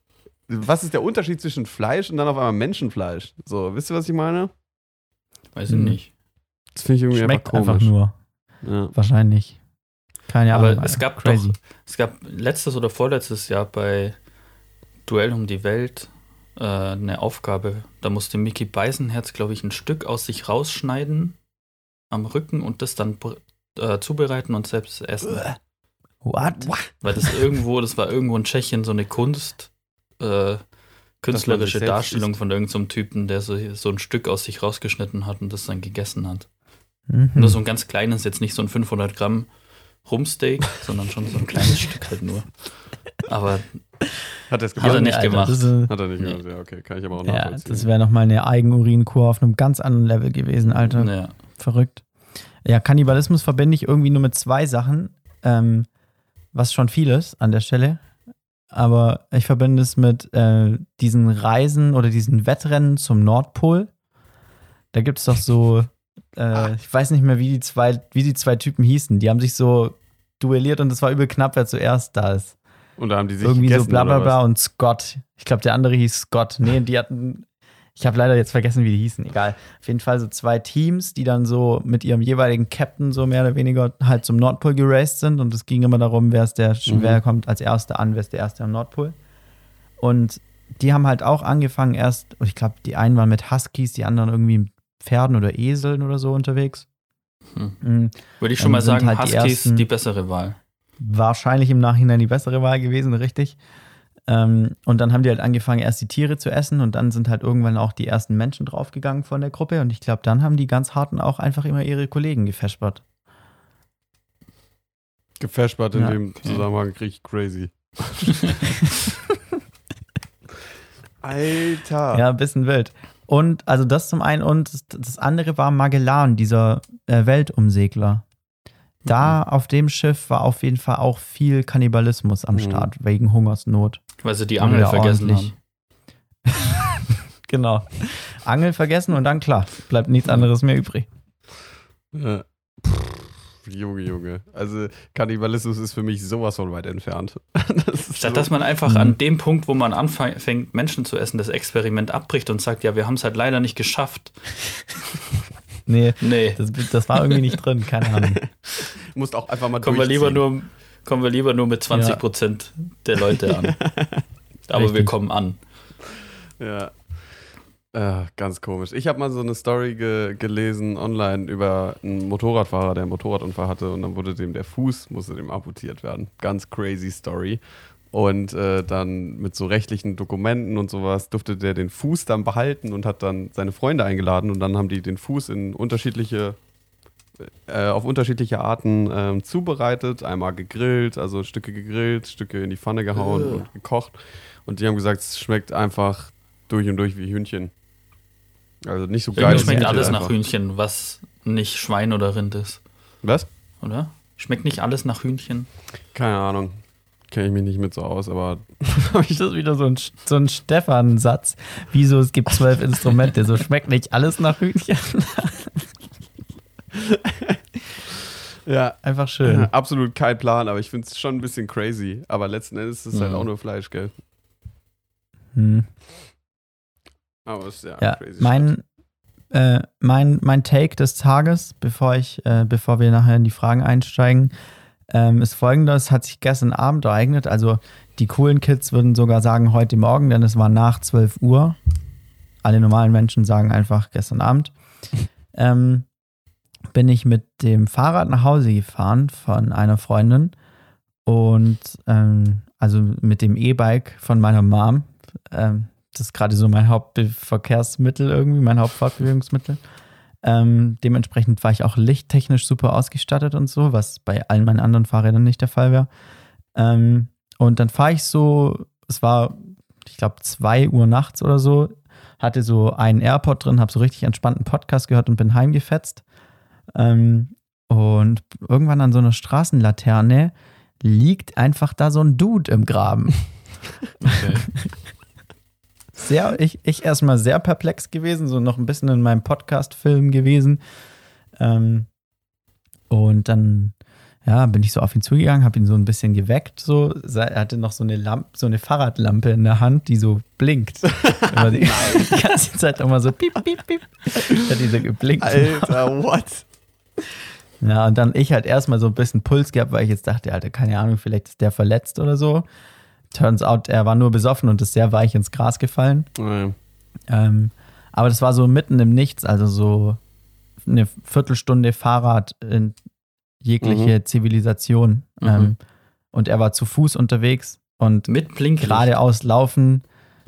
was ist der Unterschied zwischen Fleisch und dann auf einmal Menschenfleisch? So, wisst ihr, was ich meine? Weiß ich Hm. nicht. Das finde ich irgendwie Schmeckt einfach einfach nur. Ja. Wahrscheinlich. Keine Aber Ahnung. es Alter. gab Crazy. doch, es gab letztes oder vorletztes Jahr bei Duell um die Welt äh, eine Aufgabe. Da musste Mickey Beisenherz, glaube ich, ein Stück aus sich rausschneiden am Rücken und das dann äh, zubereiten und selbst essen. What? Weil das irgendwo, das war irgendwo in Tschechien so eine Kunst, äh, künstlerische Darstellung isst. von irgendeinem so Typen, der so, so ein Stück aus sich rausgeschnitten hat und das dann gegessen hat. Mhm. Nur so ein ganz kleines, jetzt nicht so ein 500 Gramm Rumsteak, sondern schon so ein kleines Stück halt nur. Aber Hat er es Hat er gemacht? nicht gemacht. Das, ist, Hat er nicht Nee. gemacht, ja, okay, kann ich aber auch ja, nachvollziehen. das wäre nochmal eine Eigenurinkur auf einem ganz anderen Level gewesen, Alter. ja, Verrückt. Ja, Kannibalismus verbinde ich irgendwie nur mit zwei Sachen, ähm, was schon viel ist an der Stelle. Aber ich verbinde es mit äh, diesen Reisen oder diesen Wettrennen zum Nordpol. Da gibt es doch so, äh, ich weiß nicht mehr, wie die, zwei, wie die zwei Typen hießen. Die haben sich so duelliert und es war übel knapp, wer zuerst da ist. Und da haben die sich Irgendwie so gegessen, bla bla bla was? und Scott. Ich glaube, der andere hieß Scott. Nee, die hatten. Ich habe leider jetzt vergessen, wie die hießen. Egal. Auf jeden Fall so zwei Teams, die dann so mit ihrem jeweiligen Captain so mehr oder weniger halt zum Nordpol geraced sind. Und es ging immer darum, wer ist der, Mhm. wer kommt als Erster an, wer ist der Erste am Nordpol. Und die haben halt auch angefangen erst, ich glaube, die einen waren mit Huskies, die anderen irgendwie mit Pferden oder Eseln oder so unterwegs. Hm. Mhm. würde ich schon mal sagen, halt die Huskies ersten- die bessere Wahl. wahrscheinlich im Nachhinein die bessere Wahl gewesen, richtig. Ähm, und dann haben die halt angefangen, erst die Tiere zu essen und dann sind halt irgendwann auch die ersten Menschen draufgegangen von der Gruppe. Und ich glaube, dann haben die ganz harten auch einfach immer ihre Kollegen gefespert. Gefashbart in Ja, dem okay. Zusammenhang richtig crazy. Alter. Ja, ein bisschen wild. Und also das zum einen und das, andere war Magellan, dieser äh, Weltumsegler. Da auf dem Schiff war auf jeden Fall auch viel Kannibalismus am Mhm. Start, wegen Hungersnot. Weil sie die Ja, Angel vergessen ordentlich. haben. Genau. Angel vergessen und dann klar, bleibt nichts anderes mehr übrig. Ja. Pff, Junge, Junge. Also Kannibalismus ist für mich sowas von weit entfernt. Das ist Statt so- dass man einfach Mhm. an dem Punkt, wo man anfängt, Menschen zu essen, das Experiment abbricht und sagt, ja, wir haben es halt leider nicht geschafft. Nee, Nee, das, das war irgendwie nicht drin, keine Ahnung. musst auch einfach mal kommen wir, lieber nur, kommen wir lieber nur mit 20 Prozent der Leute an. Aber wir Richtig. kommen an. Ja. Äh, ganz komisch. Ich habe mal so eine Story ge gelesen online über einen Motorradfahrer, der einen Motorradunfall hatte und dann wurde dem der Fuß, musste dem amputiert werden. Ganz crazy Story. Und äh, dann mit so rechtlichen Dokumenten und sowas durfte der den Fuß dann behalten und hat dann seine Freunde eingeladen und dann haben die den Fuß in unterschiedliche, äh, auf unterschiedliche Arten ähm, zubereitet. Einmal gegrillt, also Stücke gegrillt, Stücke in die Pfanne gehauen Ugh. und gekocht. Und die haben gesagt, es schmeckt einfach durch und durch wie Hühnchen. Also nicht so geil. Irgendwie es schmeckt alles nach einfach. Hühnchen, was nicht Schwein oder Rind ist, Was? oder? Schmeckt nicht alles nach Hühnchen? Keine Ahnung. Kenne ich mich nicht mit so aus, aber Das ist wieder so ein, so ein Stefan-Satz. Wieso, es gibt zwölf Instrumente, so schmeckt nicht alles nach Hühnchen. ja, Einfach schön. absolut kein Plan, aber ich finde es schon ein bisschen crazy. Aber letzten Endes ist es halt Mhm. auch nur Fleisch, gell? Hm. Aber es ist ja, Ja, crazy. mein, äh, mein, mein Take des Tages, bevor, ich, äh, bevor wir nachher in die Fragen einsteigen, ähm, ist folgendes: hat sich gestern Abend ereignet. Also, die coolen Kids würden sogar sagen heute Morgen, denn es war nach 12 Uhr. Alle normalen Menschen sagen einfach gestern Abend. ähm, bin ich mit dem Fahrrad nach Hause gefahren von einer Freundin und ähm, also mit dem E-Bike von meiner Mom. Ähm, das ist gerade so mein Hauptverkehrsmittel irgendwie, mein Hauptfortbewegungsmittel. Ähm, dementsprechend war ich auch lichttechnisch super ausgestattet und so, was bei allen meinen anderen Fahrrädern nicht der Fall wäre. Ähm, und dann fahre ich so, es war, ich glaube, 2 Uhr nachts oder so, hatte so einen AirPod drin, habe so richtig entspannten Podcast gehört und bin heimgefetzt. Ähm, und irgendwann an so einer Straßenlaterne liegt einfach da so ein Dude im Graben. Okay. sehr, ich, ich erstmal sehr perplex gewesen, so noch ein bisschen in meinem Podcast-Film gewesen. Ähm, und dann, ja, bin ich so auf ihn zugegangen, habe ihn so ein bisschen geweckt. So. Er hatte noch so eine Lampe, so eine Fahrradlampe in der Hand, die so blinkt. Die, die ganze Zeit immer so piep, piep, piep. Hat die so geblinkt. Alter, what? Ja, und dann ich halt erstmal so ein bisschen Puls gehabt, weil ich jetzt dachte, Alter, keine Ahnung, vielleicht ist der verletzt oder so. turns out, er war nur besoffen und ist sehr weich ins Gras gefallen. Naja. Ähm, aber das war so mitten im Nichts, also so eine Viertelstunde Fahrrad in jegliche Zivilisation. Mhm. Ähm, und er war zu Fuß unterwegs und Mit Blinklicht. geradeaus laufen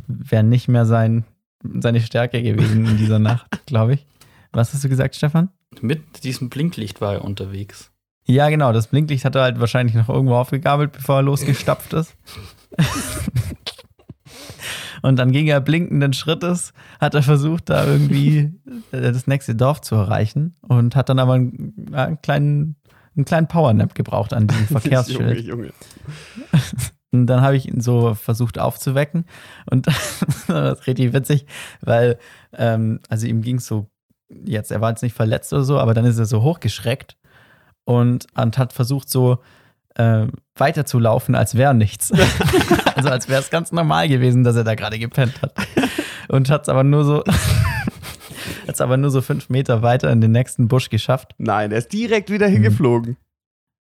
wäre nicht mehr sein, seine Stärke gewesen in dieser Nacht, glaube ich. Was hast du gesagt, Stefan? Mit diesem Blinklicht war er unterwegs. Ja, genau, das Blinklicht hat er halt wahrscheinlich noch irgendwo aufgegabelt, bevor er losgestapft ist. Und dann ging er blinkenden Schrittes, hat er versucht, da irgendwie äh, das nächste Dorf zu erreichen und hat dann aber einen, einen kleinen, einen kleinen Powernap gebraucht an diesem Junge, Verkehrsschild. Junge. Und dann habe ich ihn so versucht aufzuwecken. Und das ist richtig witzig, weil, ähm, also ihm ging es so, jetzt, er war jetzt nicht verletzt oder so, aber dann ist er so hochgeschreckt und, und hat versucht, so äh, weiterzulaufen, als wäre nichts. also als wäre es ganz normal gewesen, dass er da gerade gepennt hat. Und hat es aber nur so. Hat es aber nur so fünf Meter weiter in den nächsten Busch geschafft. Nein, er ist direkt wieder hingeflogen.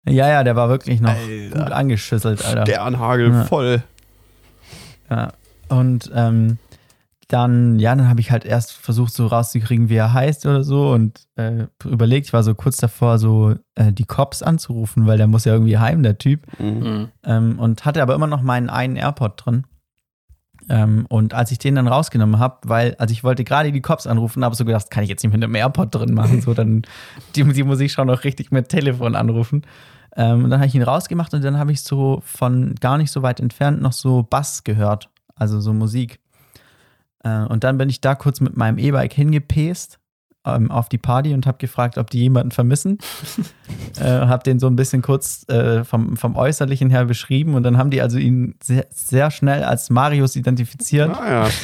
Ja, ja, der war wirklich noch Alter. gut angeschüsselt, Alter. Sternhagel Ja. voll. Ja. Und ähm, dann, ja, dann habe ich halt erst versucht, so rauszukriegen, wie er heißt oder so und äh, überlegt, ich war so kurz davor, so äh, die Cops anzurufen, weil der muss ja irgendwie heim, der Typ. Mhm. Mhm. Ähm, und hatte aber immer noch meinen einen AirPod drin. Ähm, und als ich den dann rausgenommen habe, weil, also ich wollte gerade die Cops anrufen, habe so gedacht, das kann ich jetzt nicht mit einem AirPod drin machen, so dann, die, die muss ich schon noch richtig mit Telefon anrufen. Ähm, und dann habe ich ihn rausgemacht und dann habe ich so von gar nicht so weit entfernt noch so Bass gehört, also so Musik. Äh, und dann bin ich da kurz mit meinem E-Bike hingepest ähm, auf die Party und habe gefragt, ob die jemanden vermissen. äh, habe den so ein bisschen kurz äh, vom, vom Äußerlichen her beschrieben und dann haben die also ihn sehr, sehr schnell als Marius identifiziert. Ah ja.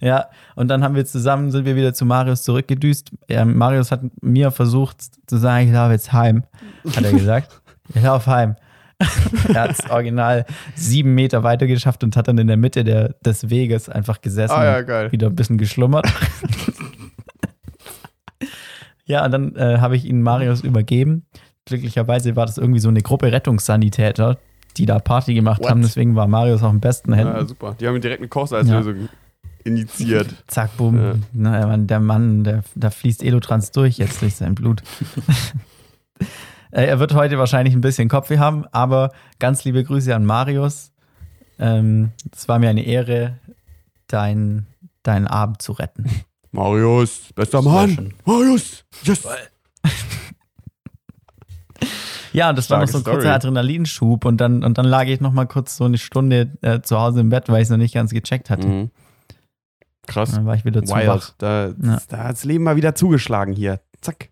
Ja, und dann haben wir zusammen, sind wir wieder zu Marius zurückgedüst. Ähm, Marius hat mir versucht zu sagen, ich laufe jetzt heim, hat er gesagt. ich laufe heim. Er hat es original sieben Meter weiter geschafft und hat dann in der Mitte der, des Weges einfach gesessen Ah ja, und geil. wieder ein bisschen geschlummert. ja, und dann äh, habe ich ihn Marius übergeben. Glücklicherweise war das irgendwie so eine Gruppe Rettungssanitäter, die da Party gemacht What? haben. Deswegen war Marius auch im besten Händen. ja, super. Die haben direkt eine Kochsalzlösung initiiert. Zack, bumm. Ja. Na, der Mann, der Mann, der, da fließt Elotrans durch jetzt durch sein Blut. Äh, er wird heute wahrscheinlich ein bisschen Kopfweh haben, aber ganz liebe Grüße an Marius. Ähm, es war mir eine Ehre, dein, deinen Abend zu retten. Marius, bester Mann. Marius, yes. Ja, und das war noch so ein Starke kurzer Story. Adrenalinschub und dann, und dann lag ich noch mal kurz so eine Stunde äh, zu Hause im Bett, weil ich es noch nicht ganz gecheckt hatte. Mhm. Krass. Dann war ich wieder zu wach. Wild. Da, Ja. da hat das Leben mal wieder zugeschlagen hier. Zack.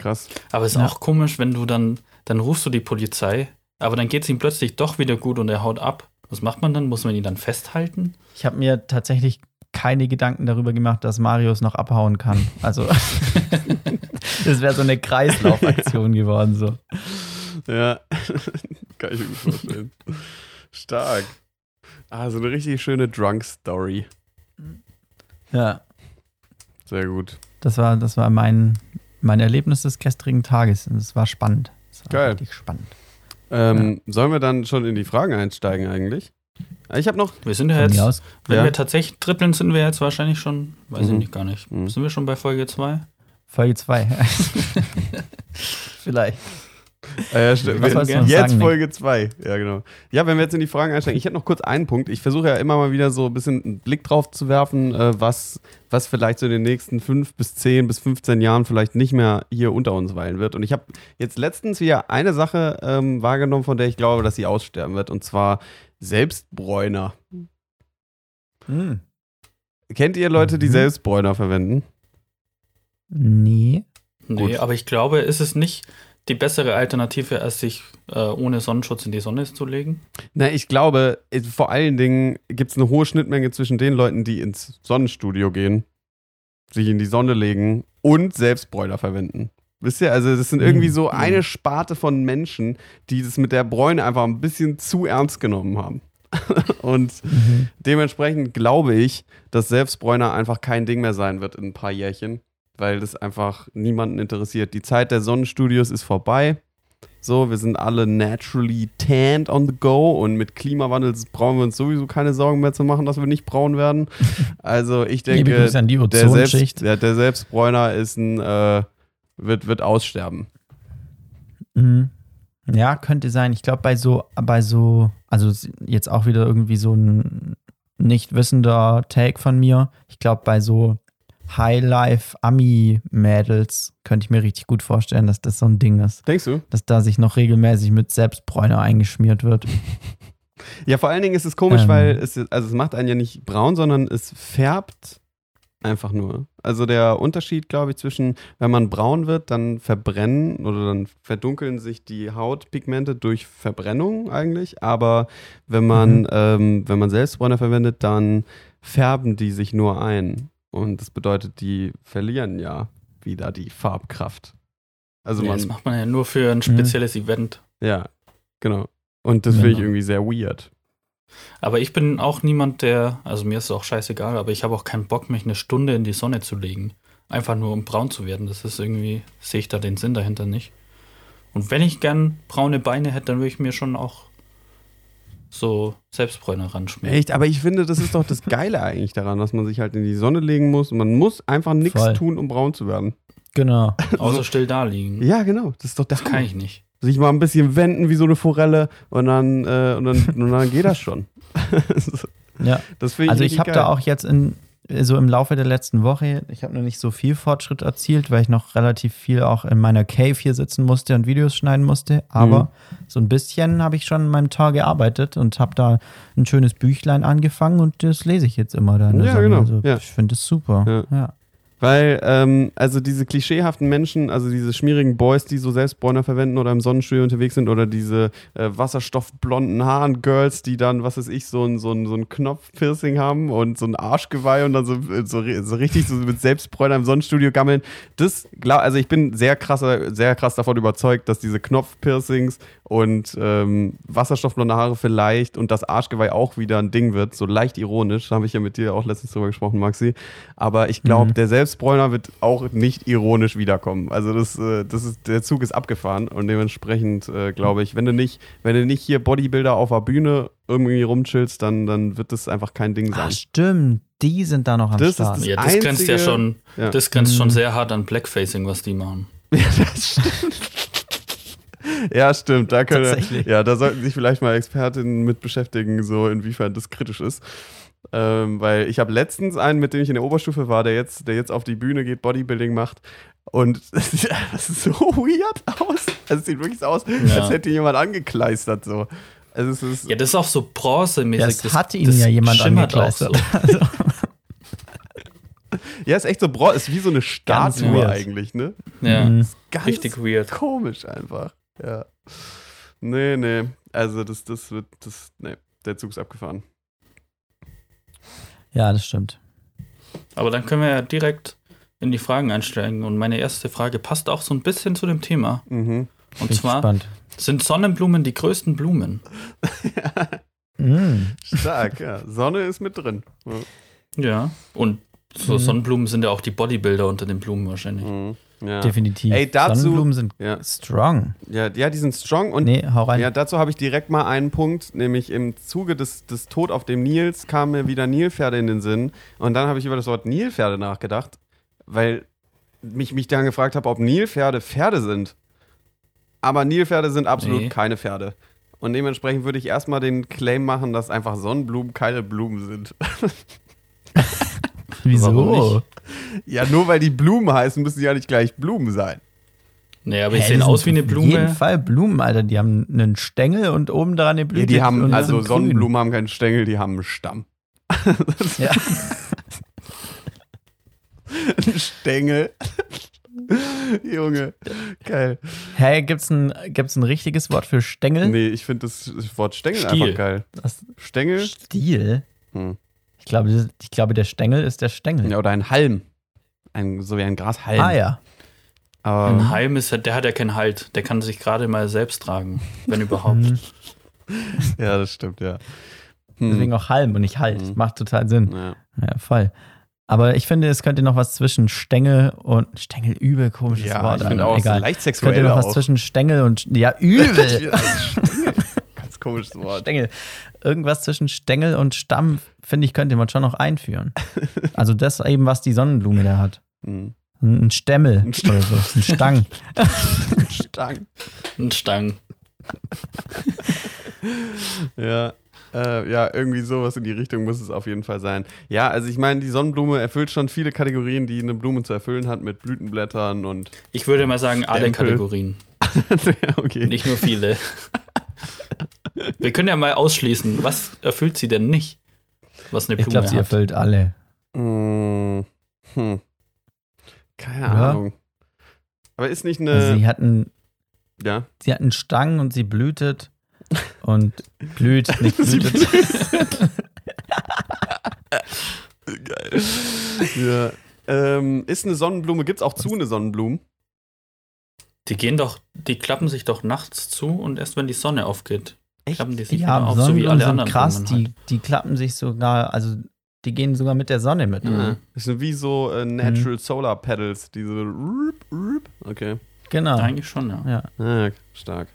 Krass. Aber es ist Ja. auch komisch, wenn du dann, dann rufst du die Polizei, aber dann geht es ihm plötzlich doch wieder gut und er haut ab. Was macht man dann? Muss man ihn dann festhalten? Ich habe mir tatsächlich keine Gedanken darüber gemacht, dass Marius noch abhauen kann. Also, das wäre so eine Kreislaufaktion geworden. So. Ja. Kann ich mir vorstellen. Stark. Ah, so eine richtig schöne Drunk-Story. Ja, Sehr gut. das war, das war mein, mein Erlebnis des gestrigen Tages. Und es war spannend. Es war Geil. richtig spannend. Ähm, Sollen wir dann schon in die Fragen einsteigen eigentlich? Ich habe noch. Wir sind ja jetzt, aus. wenn Ja. wir tatsächlich trippeln, sind wir jetzt wahrscheinlich schon, weiß ich Mhm. nicht gar nicht. Mhm. Sind wir schon bei Folge 2? Folge 2. Vielleicht. Äh, ja, stimmt. Was Wir- jetzt sagen? Folge 2. Ja, genau. Ja, wenn wir jetzt in die Fragen einsteigen, ich hätte noch kurz einen Punkt. Ich versuche ja immer mal wieder so ein bisschen einen Blick drauf zu werfen, äh, was, was vielleicht so in den nächsten 5 bis 10 bis 15 Jahren vielleicht nicht mehr hier unter uns weilen wird. Und ich habe jetzt letztens wieder eine Sache ähm, wahrgenommen, von der ich glaube, dass sie aussterben wird. Und zwar Selbstbräuner. Hm. Kennt ihr Leute, die Mhm. Selbstbräuner verwenden? Nee. Nee, Gut. aber ich glaube, ist es nicht die bessere Alternative, als sich äh, ohne Sonnenschutz in die Sonne zu legen? Na, ich glaube, es- vor allen Dingen gibt es eine hohe Schnittmenge zwischen den Leuten, die ins Sonnenstudio gehen, sich in die Sonne legen und Selbstbräuner verwenden. Wisst ihr, also das sind irgendwie Mhm. so eine Sparte von Menschen, die das mit der Bräune einfach ein bisschen zu ernst genommen haben. und Mhm. dementsprechend glaube ich, dass Selbstbräuner einfach kein Ding mehr sein wird in ein paar Jährchen, weil das einfach niemanden interessiert. Die Zeit der Sonnenstudios ist vorbei. So, wir sind alle naturally tanned on the go und mit Klimawandel brauchen wir uns sowieso keine Sorgen mehr zu machen, dass wir nicht braun werden. Also ich denke, der, Selbst, der, der Selbstbräuner ist ein, äh, wird, wird aussterben. Mhm. Ja, könnte sein. Ich glaube, bei so, bei so, also jetzt auch wieder irgendwie so ein nicht wissender Take von mir. Ich glaube, bei so Highlife-Ami-Mädels könnte ich mir richtig gut vorstellen, dass das so ein Ding ist. Denkst du? Dass da sich noch regelmäßig mit Selbstbräuner eingeschmiert wird. Ja, vor allen Dingen ist es komisch, Ähm. weil es, also es macht einen ja nicht braun, sondern es färbt einfach nur. Also der Unterschied, glaube ich, zwischen, wenn man braun wird, dann verbrennen oder dann verdunkeln sich die Hautpigmente durch Verbrennung eigentlich. Aber wenn man, Mhm. ähm, wenn man Selbstbräuner verwendet, dann färben die sich nur ein. Und das bedeutet, die verlieren ja wieder die Farbkraft. Also ja, man, das macht man ja nur für ein spezielles Event. ja, genau. Und das finde ich Genau. irgendwie sehr weird. Aber ich bin auch niemand, der, also mir ist es auch scheißegal, aber ich habe auch keinen Bock, mich eine Stunde in die Sonne zu legen. Einfach nur um braun zu werden. Das ist irgendwie, sehe ich da den Sinn dahinter nicht. Und wenn ich gern braune Beine hätte, dann würde ich mir schon auch so Selbstbräuner ranschmieren. Echt, aber ich finde, das ist doch das Geile eigentlich daran, dass man sich halt in die Sonne legen muss. Man muss einfach nichts Voll. tun, um braun zu werden. Genau. Außer still da liegen. Ja, genau. Das ist doch der Das kann ich nicht. Sich mal ein bisschen wenden wie so eine Forelle und dann, äh, und dann, und dann geht das schon. Ja. das finde ich Also ich habe da auch jetzt in so im Laufe der letzten Woche, ich habe noch nicht so viel Fortschritt erzielt, weil ich noch relativ viel auch in meiner Cave hier sitzen musste und Videos schneiden musste. Aber Mhm. so ein bisschen habe ich schon in meinem Tag gearbeitet und habe da ein schönes Büchlein angefangen und das lese ich jetzt immer da in der Ja, Sonne. genau. Also Ja. ich finde es super. Ja. Ja. Weil, ähm, also diese klischeehaften Menschen, also diese schmierigen Boys, die so Selbstbräuner verwenden oder im Sonnenstudio unterwegs sind, oder diese äh, wasserstoffblonden Haaren Girls, die dann, was weiß ich, so ein, so ein, so ein Knopfpiercing haben und so ein Arschgeweih und dann so, so, so richtig so mit Selbstbräuner im Sonnenstudio gammeln. Das, glaub, also ich bin sehr krasser, sehr krass davon überzeugt, dass diese Knopfpiercings und ähm, wasserstoffblonde Haare vielleicht und das Arschgeweih auch wieder ein Ding wird, so leicht ironisch, da habe ich ja mit dir auch letztens drüber gesprochen, Maxi. Aber ich glaube, Mhm. der Selbstbräuner wird auch nicht ironisch wiederkommen. Also das, äh, das ist, der Zug ist abgefahren und dementsprechend äh, glaube ich, wenn du nicht, wenn du nicht hier Bodybuilder auf der Bühne irgendwie rumchillst, dann, dann wird das einfach kein Ding sein. Ach stimmt, die sind da noch am Das ist Start. das- Ja, das grenzt ja einzige- schon, Ja. das grenzt schon Mhm. sehr hart an Blackfacing, was die machen. Ja, das stimmt. Ja, stimmt. Da können, ja, da sollten sich vielleicht mal Expertinnen mit beschäftigen, so inwiefern das kritisch ist. Ähm, weil ich habe letztens einen, mit dem ich in der Oberstufe war, der jetzt, der jetzt auf die Bühne geht, Bodybuilding macht. Und das sieht so weird aus. Also es sieht wirklich so aus, Ja. als hätte jemand angekleistert. So. Also es ist, Ja, das ist auch so bronzemäßig. Das hat ihn ja jemand angekleistert. So. ja, ist echt so bro, ist wie so eine Statue eigentlich, ne? Ja, Mhm. Ganz richtig weird. komisch einfach. Ja. Nee, nee. Also das, das wird, das, nee, der Zug ist abgefahren. Ja, das stimmt. Aber dann können wir ja direkt in die Fragen einsteigen. Und meine erste Frage passt auch so ein bisschen zu dem Thema. Mhm. Und zwar, gespannt. sind Sonnenblumen die größten Blumen? Mhm. Stark, ja. Sonne ist mit drin. Ja. Ja. Und so Mhm. Sonnenblumen sind ja auch die Bodybuilder unter den Blumen wahrscheinlich. Mhm. Ja. Definitiv. Ey, dazu- Sonnenblumen sind Ja. strong. Ja, ja, die sind strong und nee, hau rein. ja, dazu habe ich direkt mal einen Punkt, nämlich im Zuge des, des Tod auf dem Nils kamen mir wieder Nilpferde in den Sinn und dann habe ich über das Wort Nilpferde nachgedacht, weil mich, mich dann gefragt habe, ob Nilpferde Pferde sind. Aber Nilpferde sind absolut Nee. keine Pferde. Und dementsprechend würde ich erstmal den Claim machen, dass einfach Sonnenblumen keine Blumen sind. Wieso? ja, nur weil die Blumen heißen, müssen sie ja nicht gleich Blumen sein. Nee, aber die sehen aus wie eine Auf jeden Blume. Fall Blumen, Alter. Die haben einen Stängel und oben dran eine Ja, Blüte. die haben, und also. Sonnenblumen haben keinen Stängel, die haben einen Stamm. Ja. Ein Stängel. Junge, geil. Hä, gibt's ein, gibt's ein richtiges Wort für Stängel? Nee, ich finde das Wort Stängel Stiel. einfach geil. Das Stängel? Stiel? Hm. Ich glaube, ich glaube, der Stängel ist der Stängel. Ja, oder ein Halm. Ein, so wie ein Grashalm. Ah ja. Aber, Ein Halm ist, ja- der hat ja keinen Halt. Der kann sich gerade mal selbst tragen, wenn überhaupt. Ja, das stimmt, ja. Hm. Deswegen auch Halm und nicht Halt. Mhm. Macht total Sinn. ja. Ja, voll. Aber ich finde, es könnte noch was zwischen Stängel und Stängel übel komisches Ja, Wort. ich finde auch egal. leicht Es sexuell könnte noch was auch. zwischen Stängel und ja übel. Komisches Wort. Stängel. Irgendwas zwischen Stängel und Stamm, finde ich, könnte man schon noch einführen. Also das eben, was die Sonnenblume da hat. Hm. Ein Stämmel Ein Stämmel. oder so. Ein Stang. Stark. Ein Stang. Ja. Äh, ja, irgendwie sowas in die Richtung muss es auf jeden Fall sein. Ja, also ich meine, die Sonnenblume erfüllt schon viele Kategorien, die eine Blume zu erfüllen hat, mit Blütenblättern und. Ich würde mal sagen, alle Stempel. Kategorien. ja, okay. Nicht nur viele. Wir können ja mal ausschließen, was erfüllt sie denn nicht? Was eine Ich Blume glaube, sie erfüllt alle. Hm. Hm. Keine Ja. Ahnung. Aber ist nicht Also eine. sie hat einen, ja. sie hat einen Stang und sie blühtet und blüht, nicht Sie blütet. Geil. ja. Ähm, ist eine Sonnenblume, gibt es auch zu eine Sonnenblume? Die gehen doch, die klappen sich doch nachts zu und erst wenn die Sonne aufgeht, klappen die sich Ja, wieder auf, so wie alle sind anderen krass, die, halt. die klappen sich sogar, also die gehen sogar mit der Sonne mit. Mhm. Das sind wie so äh, Natural Solar Pedals, diese. Rup, rup. Okay. Genau. Eigentlich schon, ja. Ja. Ah, stark.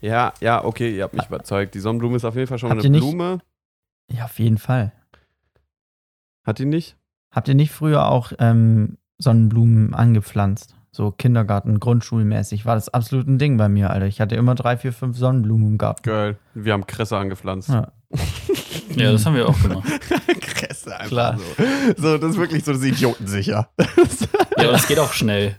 Ja, ja, okay, ihr habt mich überzeugt. Die Sonnenblume ist auf jeden Fall schon mal Habt eine Blume. ja, auf jeden Fall. Hat die nicht? Habt ihr nicht früher auch ähm, Sonnenblumen angepflanzt? So Kindergarten, Grundschulmäßig war das absolut ein Ding bei mir, Alter. Ich hatte immer drei, vier, fünf Sonnenblumen im Garten. Geil. Wir haben Kresse angepflanzt. Ja. Ja, das haben wir auch gemacht. Kresse einfach Klar. so. So, das ist wirklich so das idiotensicher. Ja, und es geht auch schnell.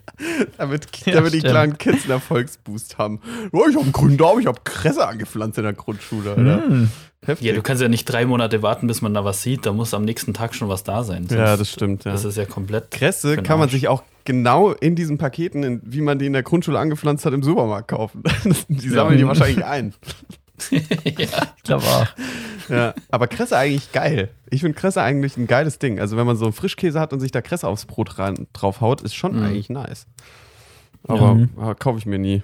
damit Ja, damit die stimmt. kleinen Kids einen Erfolgsboost haben. Oh, ich habe einen grünen Daumen, ich habe Kresse angepflanzt in der Grundschule. Alter. Hm. Heftig. Ja, du kannst ja nicht drei Monate warten, bis man da was sieht. Da muss am nächsten Tag schon was da sein. ja, Sonst- das stimmt. Ja. Das ist ja komplett. Kresse kann man sich auch genau in diesen Paketen, in, wie man die in der Grundschule angepflanzt hat, im Supermarkt kaufen. die sammeln die wahrscheinlich ein. ja. Ich glaube auch. Ja, aber Kresse eigentlich geil. Ich finde Kresse eigentlich ein geiles Ding. Also wenn man so einen Frischkäse hat und sich da Kresse aufs Brot rein, drauf haut, ist schon Mhm. eigentlich nice. Aber, Mhm. aber kaufe ich mir nie.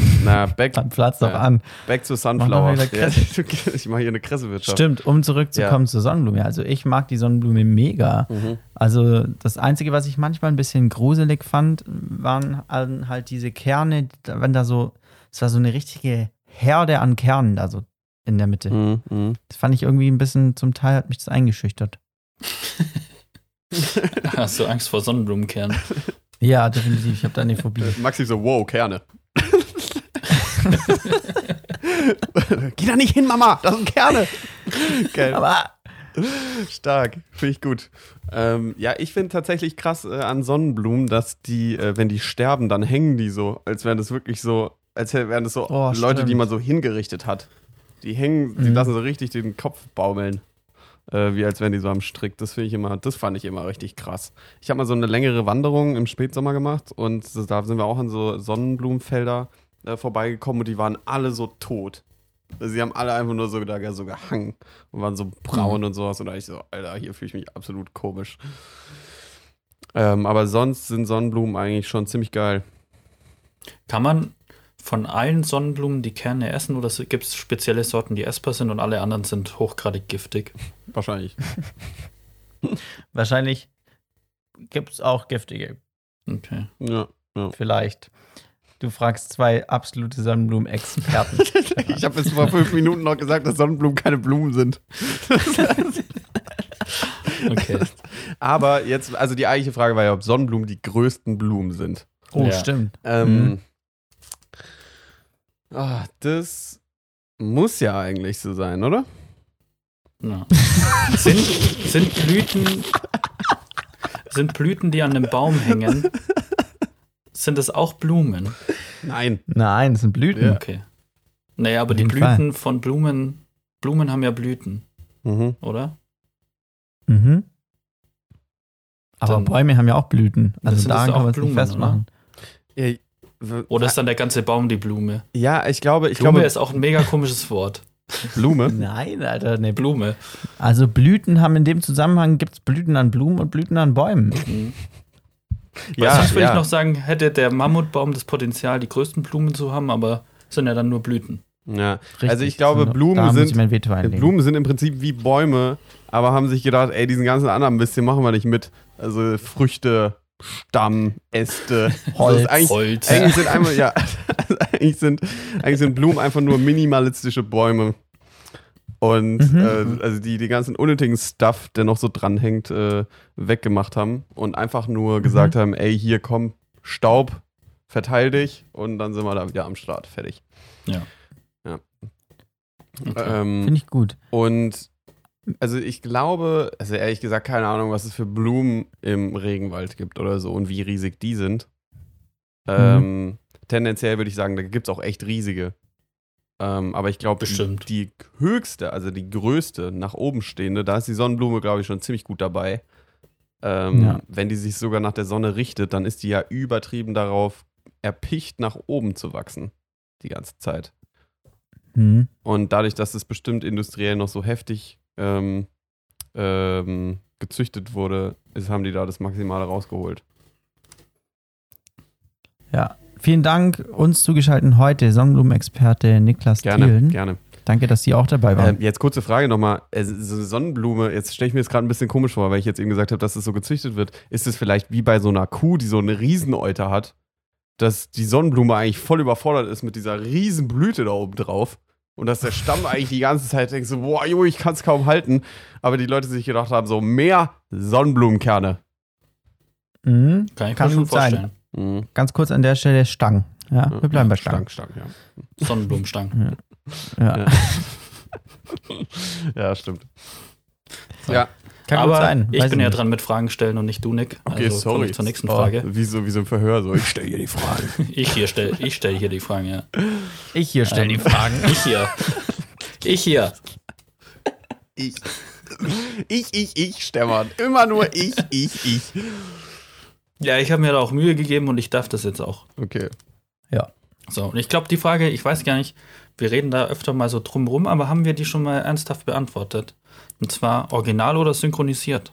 Na, back, Dann platzt doch Ja. an. back to Mach Sunflower. Ja, Kresse. ich mache hier eine Kressewirtschaft. Stimmt, um zurückzukommen zur Sonnenblume. Also ich mag die Sonnenblume mega. Mhm. Also das Einzige, was ich manchmal ein bisschen gruselig fand, waren halt diese Kerne, wenn da so, es war so eine richtige Herde an Kernen da so in der Mitte. Mhm. Mhm. Das fand ich irgendwie ein bisschen, zum Teil hat mich das eingeschüchtert. Hast du Angst vor Sonnenblumenkernen? Ja, definitiv. Ich habe da eine Phobie. Maxi so, wow, Kerne. Geh da nicht hin, Mama, das sind Kerne. Geil. Aber Stark, finde ich gut. Ähm, ja, ich finde tatsächlich krass äh, an Sonnenblumen, dass die, äh, wenn die sterben, dann hängen die so, als wären das wirklich so, als wären das so Oh, Leute, die man so hingerichtet hat. Die hängen, die Mhm. lassen so richtig den Kopf baumeln. Äh, wie als wären die so am Strick. Das finde ich immer, das fand ich immer richtig krass. Ich habe mal so eine längere Wanderung im Spätsommer gemacht und da sind wir auch an so Sonnenblumenfelder äh, vorbeigekommen und die waren alle so tot. Sie haben alle einfach nur so, da, so gehangen und waren so braun und sowas. Und da ich so, Alter, hier fühle ich mich absolut komisch. Ähm, aber sonst sind Sonnenblumen eigentlich schon ziemlich geil. Kann man von allen Sonnenblumen die Kerne essen oder gibt es spezielle Sorten, die essbar sind und alle anderen sind hochgradig giftig? Wahrscheinlich. wahrscheinlich gibt es auch giftige. Okay. Ja. Vielleicht. Du fragst zwei absolute Sonnenblumen-Experten. Ich habe bis vor fünf Minuten noch gesagt, dass Sonnenblumen keine Blumen sind. Okay. Aber jetzt, also die eigentliche Frage war ja, ob Sonnenblumen die größten Blumen sind. Oh, Ja. stimmt. Ähm, Mhm. ah, das muss ja eigentlich so sein, oder? Ja. sind, sind Blüten sind Blüten, die an einem Baum hängen, sind es auch Blumen? Nein. Nein, das sind Blüten. Ja. Okay. Naja, aber die Blüten von Blumen, Blumen haben ja Blüten, Mhm. oder? Mhm. Aber Dann- Bäume haben ja auch Blüten. Das Also das kann auch man es nicht Blumen, festmachen. Ja, w- Oder ist dann der ganze Baum die Blume? ja, ich glaube, ich Blume glaube, ist auch ein mega komisches Wort. Blume. Nein, Alter, ne. Blume. Also Blüten haben in dem Zusammenhang gibt es Blüten an Blumen und Blüten an Bäumen. Mhm. Ja, sonst würde ja. ich noch sagen, hätte der Mammutbaum das Potenzial, die größten Blumen zu haben, aber es sind ja dann nur Blüten. Ja. Richtig. Also ich glaube, Da Blumen ich sind. Blumen sind im Prinzip wie Bäume, aber haben sich gedacht, ey, diesen ganzen anderen Mist, den machen wir nicht mit. Also Früchte, Stamm, Äste, Holz. Ist eigentlich, Holz. Eigentlich sind einfach, ja, also eigentlich sind, eigentlich sind Blumen einfach nur minimalistische Bäume. Und Mhm. äh, also die die ganzen unnötigen Stuff, der noch so dranhängt, äh, weggemacht haben und einfach nur Mhm. gesagt haben, ey, hier komm, Staub, verteil dich und dann sind wir da wieder am Start, fertig. Ja. Ja. Okay. Ähm, Finde ich gut. und also ich glaube, also ehrlich gesagt, keine Ahnung, was es für Blumen im Regenwald gibt oder so und wie riesig die sind. Ähm, tendenziell würde ich sagen, da gibt es auch echt riesige. Ähm, aber ich glaube, die, die höchste, also die größte, nach oben stehende, da ist die Sonnenblume, glaube ich, schon ziemlich gut dabei. Ähm, Ja. Wenn die sich sogar nach der Sonne richtet, dann ist die ja übertrieben darauf erpicht, nach oben zu wachsen. Die ganze Zeit. Mhm. Und dadurch, dass es bestimmt industriell noch so heftig ähm, ähm, gezüchtet wurde, ist, haben die da das Maximale rausgeholt. Ja. Vielen Dank, uns zugeschaltet heute Sonnenblumenexperte Niklas Gerne, Thielen. gerne. Danke, dass Sie auch dabei waren. Ähm, jetzt kurze Frage nochmal. Äh, so eine Sonnenblume, jetzt stelle ich mir das gerade ein bisschen komisch vor, weil ich jetzt eben gesagt habe, dass es so gezüchtet wird. Ist es vielleicht wie bei so einer Kuh, die so eine Rieseneuter hat, dass die Sonnenblume eigentlich voll überfordert ist mit dieser Riesenblüte da oben drauf und dass der Stamm eigentlich die ganze Zeit denkt so, boah, Junge, ich kann es kaum halten. Aber die Leute sich gedacht haben, so mehr Sonnenblumenkerne. mhm. Kann ich Kann mir schon gut sein. Mhm. Ganz kurz an der Stelle Stang. Ja, wir bleiben bei Stang. Stark, stark, ja. Sonnenblumenstangen. Ja. Ja. Ja, stimmt. Ja, Kann Aber gut sein. ich bin ja dran mit Fragen stellen und nicht du, Nick. okay, also komme sorry. ich zur nächsten Oh, Frage. Wie so, wie so ein Verhör, so ich stelle hier die Frage. Ich hier stelle ich stell hier die Fragen, ja. Ich hier stelle die Ähm, Fragen. Ich hier. Ich hier. Ich. Ich, ich, ich, Stefan. Immer nur ich, ich, ich. Ja, ich habe mir da auch Mühe gegeben und ich darf das jetzt auch. Okay. So, und ich glaube, die Frage, ich weiß gar nicht, wir reden da öfter mal so drum rum, aber haben wir die schon mal ernsthaft beantwortet? Und zwar original oder synchronisiert?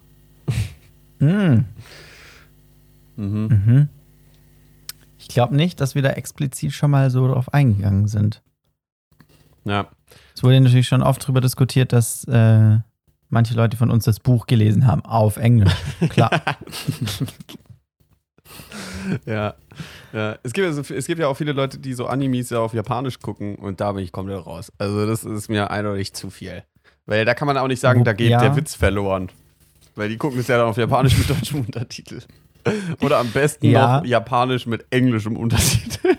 Mhm. Mhm. Mhm. Ich glaube nicht, dass wir da explizit schon mal so drauf eingegangen sind. Ja. Es wurde natürlich schon oft darüber diskutiert, dass äh, manche Leute von uns das Buch gelesen haben auf Englisch. Klar. ja. ja. Es, gibt, also, es gibt ja auch viele Leute, die so Animes ja auf Japanisch gucken und da bin ich komplett raus. Also, das ist mir eindeutig zu viel. Weil da kann man auch nicht sagen, da geht Ja. der Witz verloren. Weil die gucken es ja dann auf Japanisch mit deutschem Untertitel. Oder am besten Ja. noch Japanisch mit englischem Untertitel.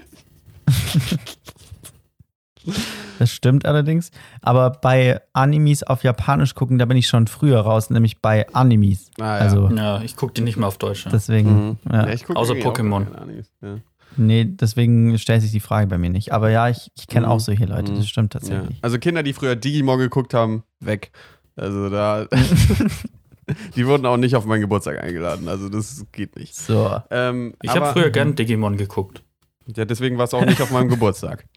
Das stimmt allerdings. Aber bei Animes auf Japanisch gucken, da bin ich schon früher raus, nämlich bei Animes. Ah, ja. Also Ja, ich gucke die nicht mehr auf Deutsch. Ja. deswegen, Mhm. ja. Außer auch Pokémon. nee, deswegen stellt sich die Frage bei mir nicht. Aber ja, ich, ich kenne Mhm. auch solche Leute, Mhm. das stimmt Ja. tatsächlich. Also Kinder, die früher Digimon geguckt haben, weg. Also da. die wurden auch nicht auf meinen Geburtstag eingeladen. Also das geht nicht. So. Ähm, Ich habe früher gern Digimon geguckt. Ja, deswegen war es auch nicht auf meinem Geburtstag.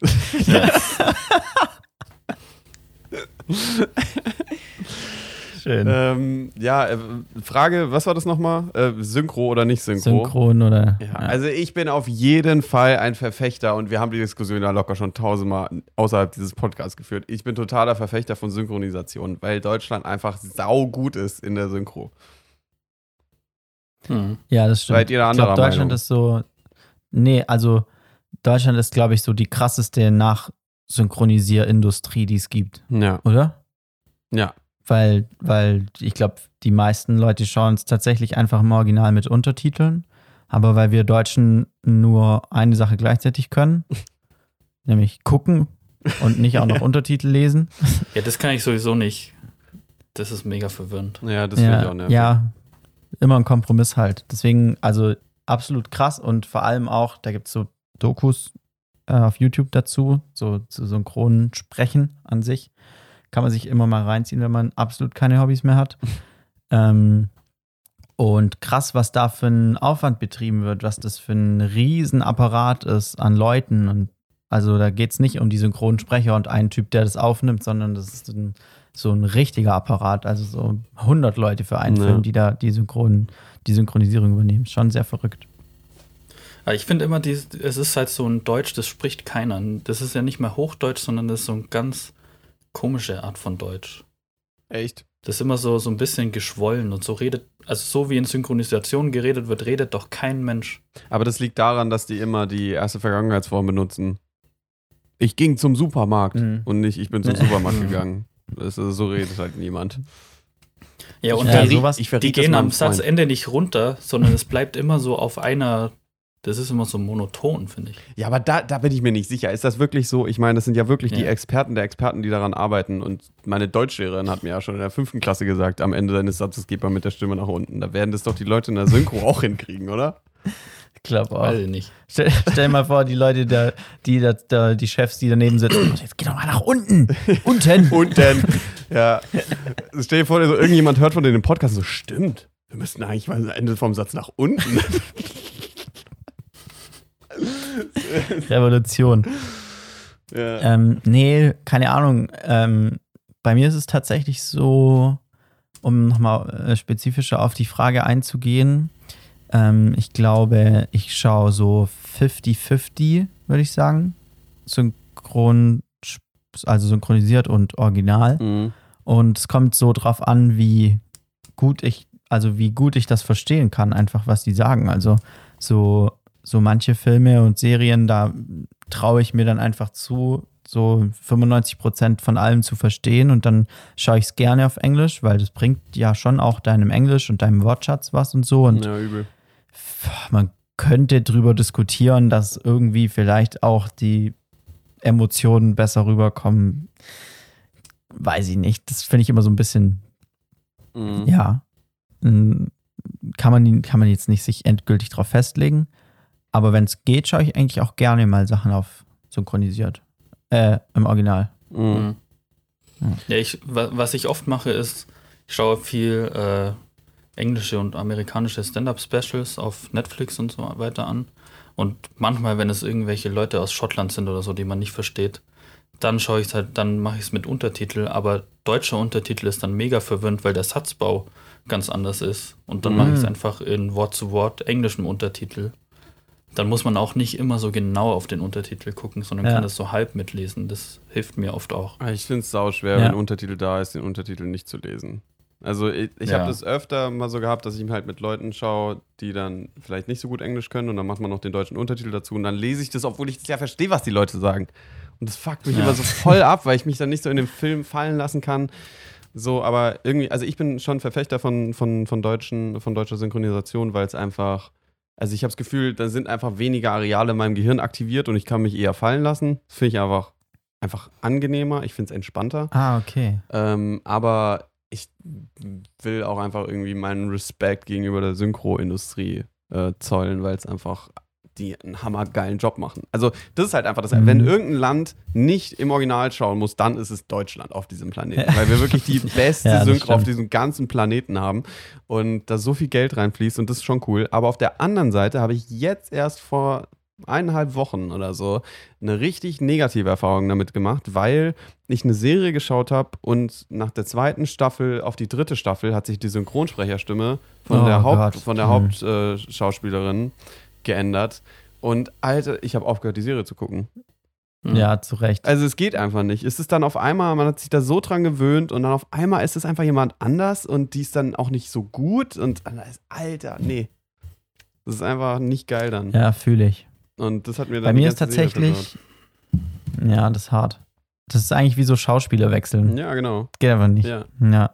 Schön. ähm, ja, äh, Frage, was war das nochmal? Äh, Synchro oder nicht Synchro? Synchron oder. Ja, also ich bin auf jeden Fall ein Verfechter und wir haben die Diskussion ja locker schon tausendmal außerhalb dieses Podcasts geführt. Ich bin totaler Verfechter von Synchronisation, weil Deutschland einfach saugut ist in der Synchro. Hm. Ja, das stimmt. Seid ihr da ich glaube, anderer Deutschland Meinung? ist so. Nee, also Deutschland ist, glaube ich, so die krasseste Nachsynchronisierindustrie, die es gibt, Ja, oder? ja. Weil, weil ich glaube, die meisten Leute schauen es tatsächlich einfach im Original mit Untertiteln. Aber weil wir Deutschen nur eine Sache gleichzeitig können, nämlich gucken und nicht auch noch Untertitel lesen. Ja, das kann ich sowieso nicht. Das ist mega verwirrend. Ja, das finde ich auch ja, nervig. ja, immer ein Kompromiss halt. Deswegen, also absolut krass und vor allem auch, da gibt es so Dokus äh, auf YouTube dazu, so zu synchronen Sprechen an sich. Kann man sich immer mal reinziehen, wenn man absolut keine Hobbys mehr hat. ähm, und krass, was da für ein Aufwand betrieben wird, was das für ein Riesenapparat ist an Leuten. Und also da geht es nicht um die Synchronsprecher und einen Typ, der das aufnimmt, sondern das ist ein, so ein richtiger Apparat. Also so 100 Leute für einen Ja. Film, die da die, Synchron, die Synchronisierung übernehmen. Schon sehr verrückt. Ich finde immer, die, es ist halt so ein Deutsch, das spricht keiner. Das ist ja nicht mehr Hochdeutsch, sondern das ist so eine ganz komische Art von Deutsch. Echt? Das ist immer so, so ein bisschen geschwollen und so redet, also so wie in Synchronisation geredet wird, redet doch kein Mensch. Aber das liegt daran, dass die immer die erste Vergangenheitsform benutzen. Ich ging zum Supermarkt Mhm. und nicht, ich bin zum Supermarkt gegangen. Das ist, so redet halt niemand. Ja, und Ja, die, sowas- ich die gehen am. Satzende nicht runter, sondern es bleibt immer so auf einer, das ist immer so monoton, finde ich. Ja, aber da, da bin ich mir nicht sicher. Ist das wirklich so? Ich meine, das sind ja wirklich die Ja. Experten der Experten, die daran arbeiten. Und meine Deutschlehrerin hat mir ja schon in der fünften Klasse gesagt, am Ende seines Satzes geht man mit der Stimme nach unten. Da werden das doch die Leute in der Synchro auch hinkriegen, oder? Ich glaube auch. Weiß ich nicht. Stell, stell mal vor, die Leute, da, die, da, da, die Chefs, die daneben sitzen. "Oh, Jetzt geh doch mal nach unten. Unten. Dann, ja, stell dir vor, so irgendjemand hört von denen im Podcast so, stimmt, wir müssten eigentlich mal am Ende vom Satz nach unten. Revolution. ja. Ähm, nee, keine Ahnung. Ähm, bei mir ist es tatsächlich so, um nochmal äh, spezifischer auf die Frage einzugehen. Ähm, ich glaube, ich schaue so 50-50, würde ich sagen. Synchron, also synchronisiert und original. Mhm. Und es kommt so drauf an, wie gut ich, also wie gut ich das verstehen kann, einfach was die sagen. Also so, so manche Filme und Serien, da traue ich mir dann einfach zu, so 95 Prozent von allem zu verstehen und dann schaue ich es gerne auf Englisch, weil das bringt ja schon auch deinem Englisch und deinem Wortschatz was und so. Und ja, übel. man könnte drüber diskutieren, dass irgendwie vielleicht auch die Emotionen besser rüberkommen. Weiß ich nicht. Das finde ich immer so ein bisschen, Mhm. ja, kann man, kann man jetzt nicht sich endgültig drauf festlegen. Aber wenn es geht, schaue ich eigentlich auch gerne mal Sachen auf synchronisiert. Äh, im Original. Mhm. Ja, ich, wa- was ich oft mache, ist, ich schaue viel äh, englische und amerikanische Stand-Up-Specials auf Netflix und so weiter an. Und manchmal, wenn es irgendwelche Leute aus Schottland sind oder so, die man nicht versteht, dann schaue ich es halt, dann mache ich es mit Untertitel, aber deutscher Untertitel ist dann mega verwirrend, weil der Satzbau ganz anders ist. Und dann mache ich es Mhm. einfach in Wort zu Wort englischem Untertitel. Dann muss man auch nicht immer so genau auf den Untertitel gucken, sondern Ja. kann das so halb mitlesen. Das hilft mir oft auch. Ah, Ich finde es sau schwer, Ja. wenn Untertitel da ist, den Untertitel nicht zu lesen. Also ich, ich Ja. habe das öfter mal so gehabt, dass ich halt mit Leuten schaue, die dann vielleicht nicht so gut Englisch können und dann macht man noch den deutschen Untertitel dazu und dann lese ich das, obwohl ich das ja verstehe, was die Leute sagen. Und das fuckt mich Ja. immer so voll ab, weil ich mich dann nicht so in den Film fallen lassen kann. So, aber irgendwie, also ich bin schon Verfechter von, von, von, deutschen, von deutscher Synchronisation, weil es einfach, also ich habe das Gefühl, da sind einfach weniger Areale in meinem Gehirn aktiviert und ich kann mich eher fallen lassen. Das finde ich einfach, einfach angenehmer, ich finde es entspannter. Ah, okay. Ähm, aber ich will auch einfach irgendwie meinen Respekt gegenüber der Synchroindustrie äh, zollen, weil es einfach die einen hammergeilen Job machen. Also das ist halt einfach das, Mhm. wenn irgendein Land nicht im Original schauen muss, dann ist es Deutschland auf diesem Planeten, weil wir wirklich die beste Ja, Synchro auf diesem ganzen Planeten haben und da so viel Geld reinfließt und das ist schon cool. Aber auf der anderen Seite habe ich jetzt erst vor eineinhalb Wochen oder so eine richtig negative Erfahrung damit gemacht, weil ich eine Serie geschaut habe und nach der zweiten Staffel auf die dritte Staffel hat sich die Synchronsprecherstimme von Oh der Haupt, Gott. von der. Hauptschauspielerin äh, Schauspielerin geändert. Und Alter, ich habe aufgehört, die Serie zu gucken. Mhm. Ja, zu Recht. Also es geht einfach nicht. Es ist dann auf einmal, man hat sich da so dran gewöhnt und dann auf einmal ist es einfach jemand anders und die ist dann auch nicht so gut und Alter, nee. Das ist einfach nicht geil dann. Ja, fühle ich. Und das hat mir dann Bei mir ist tatsächlich, ja, das ist hart. Das ist eigentlich wie so Schauspieler wechseln. Ja, genau. Geht aber nicht. Ja. Ja.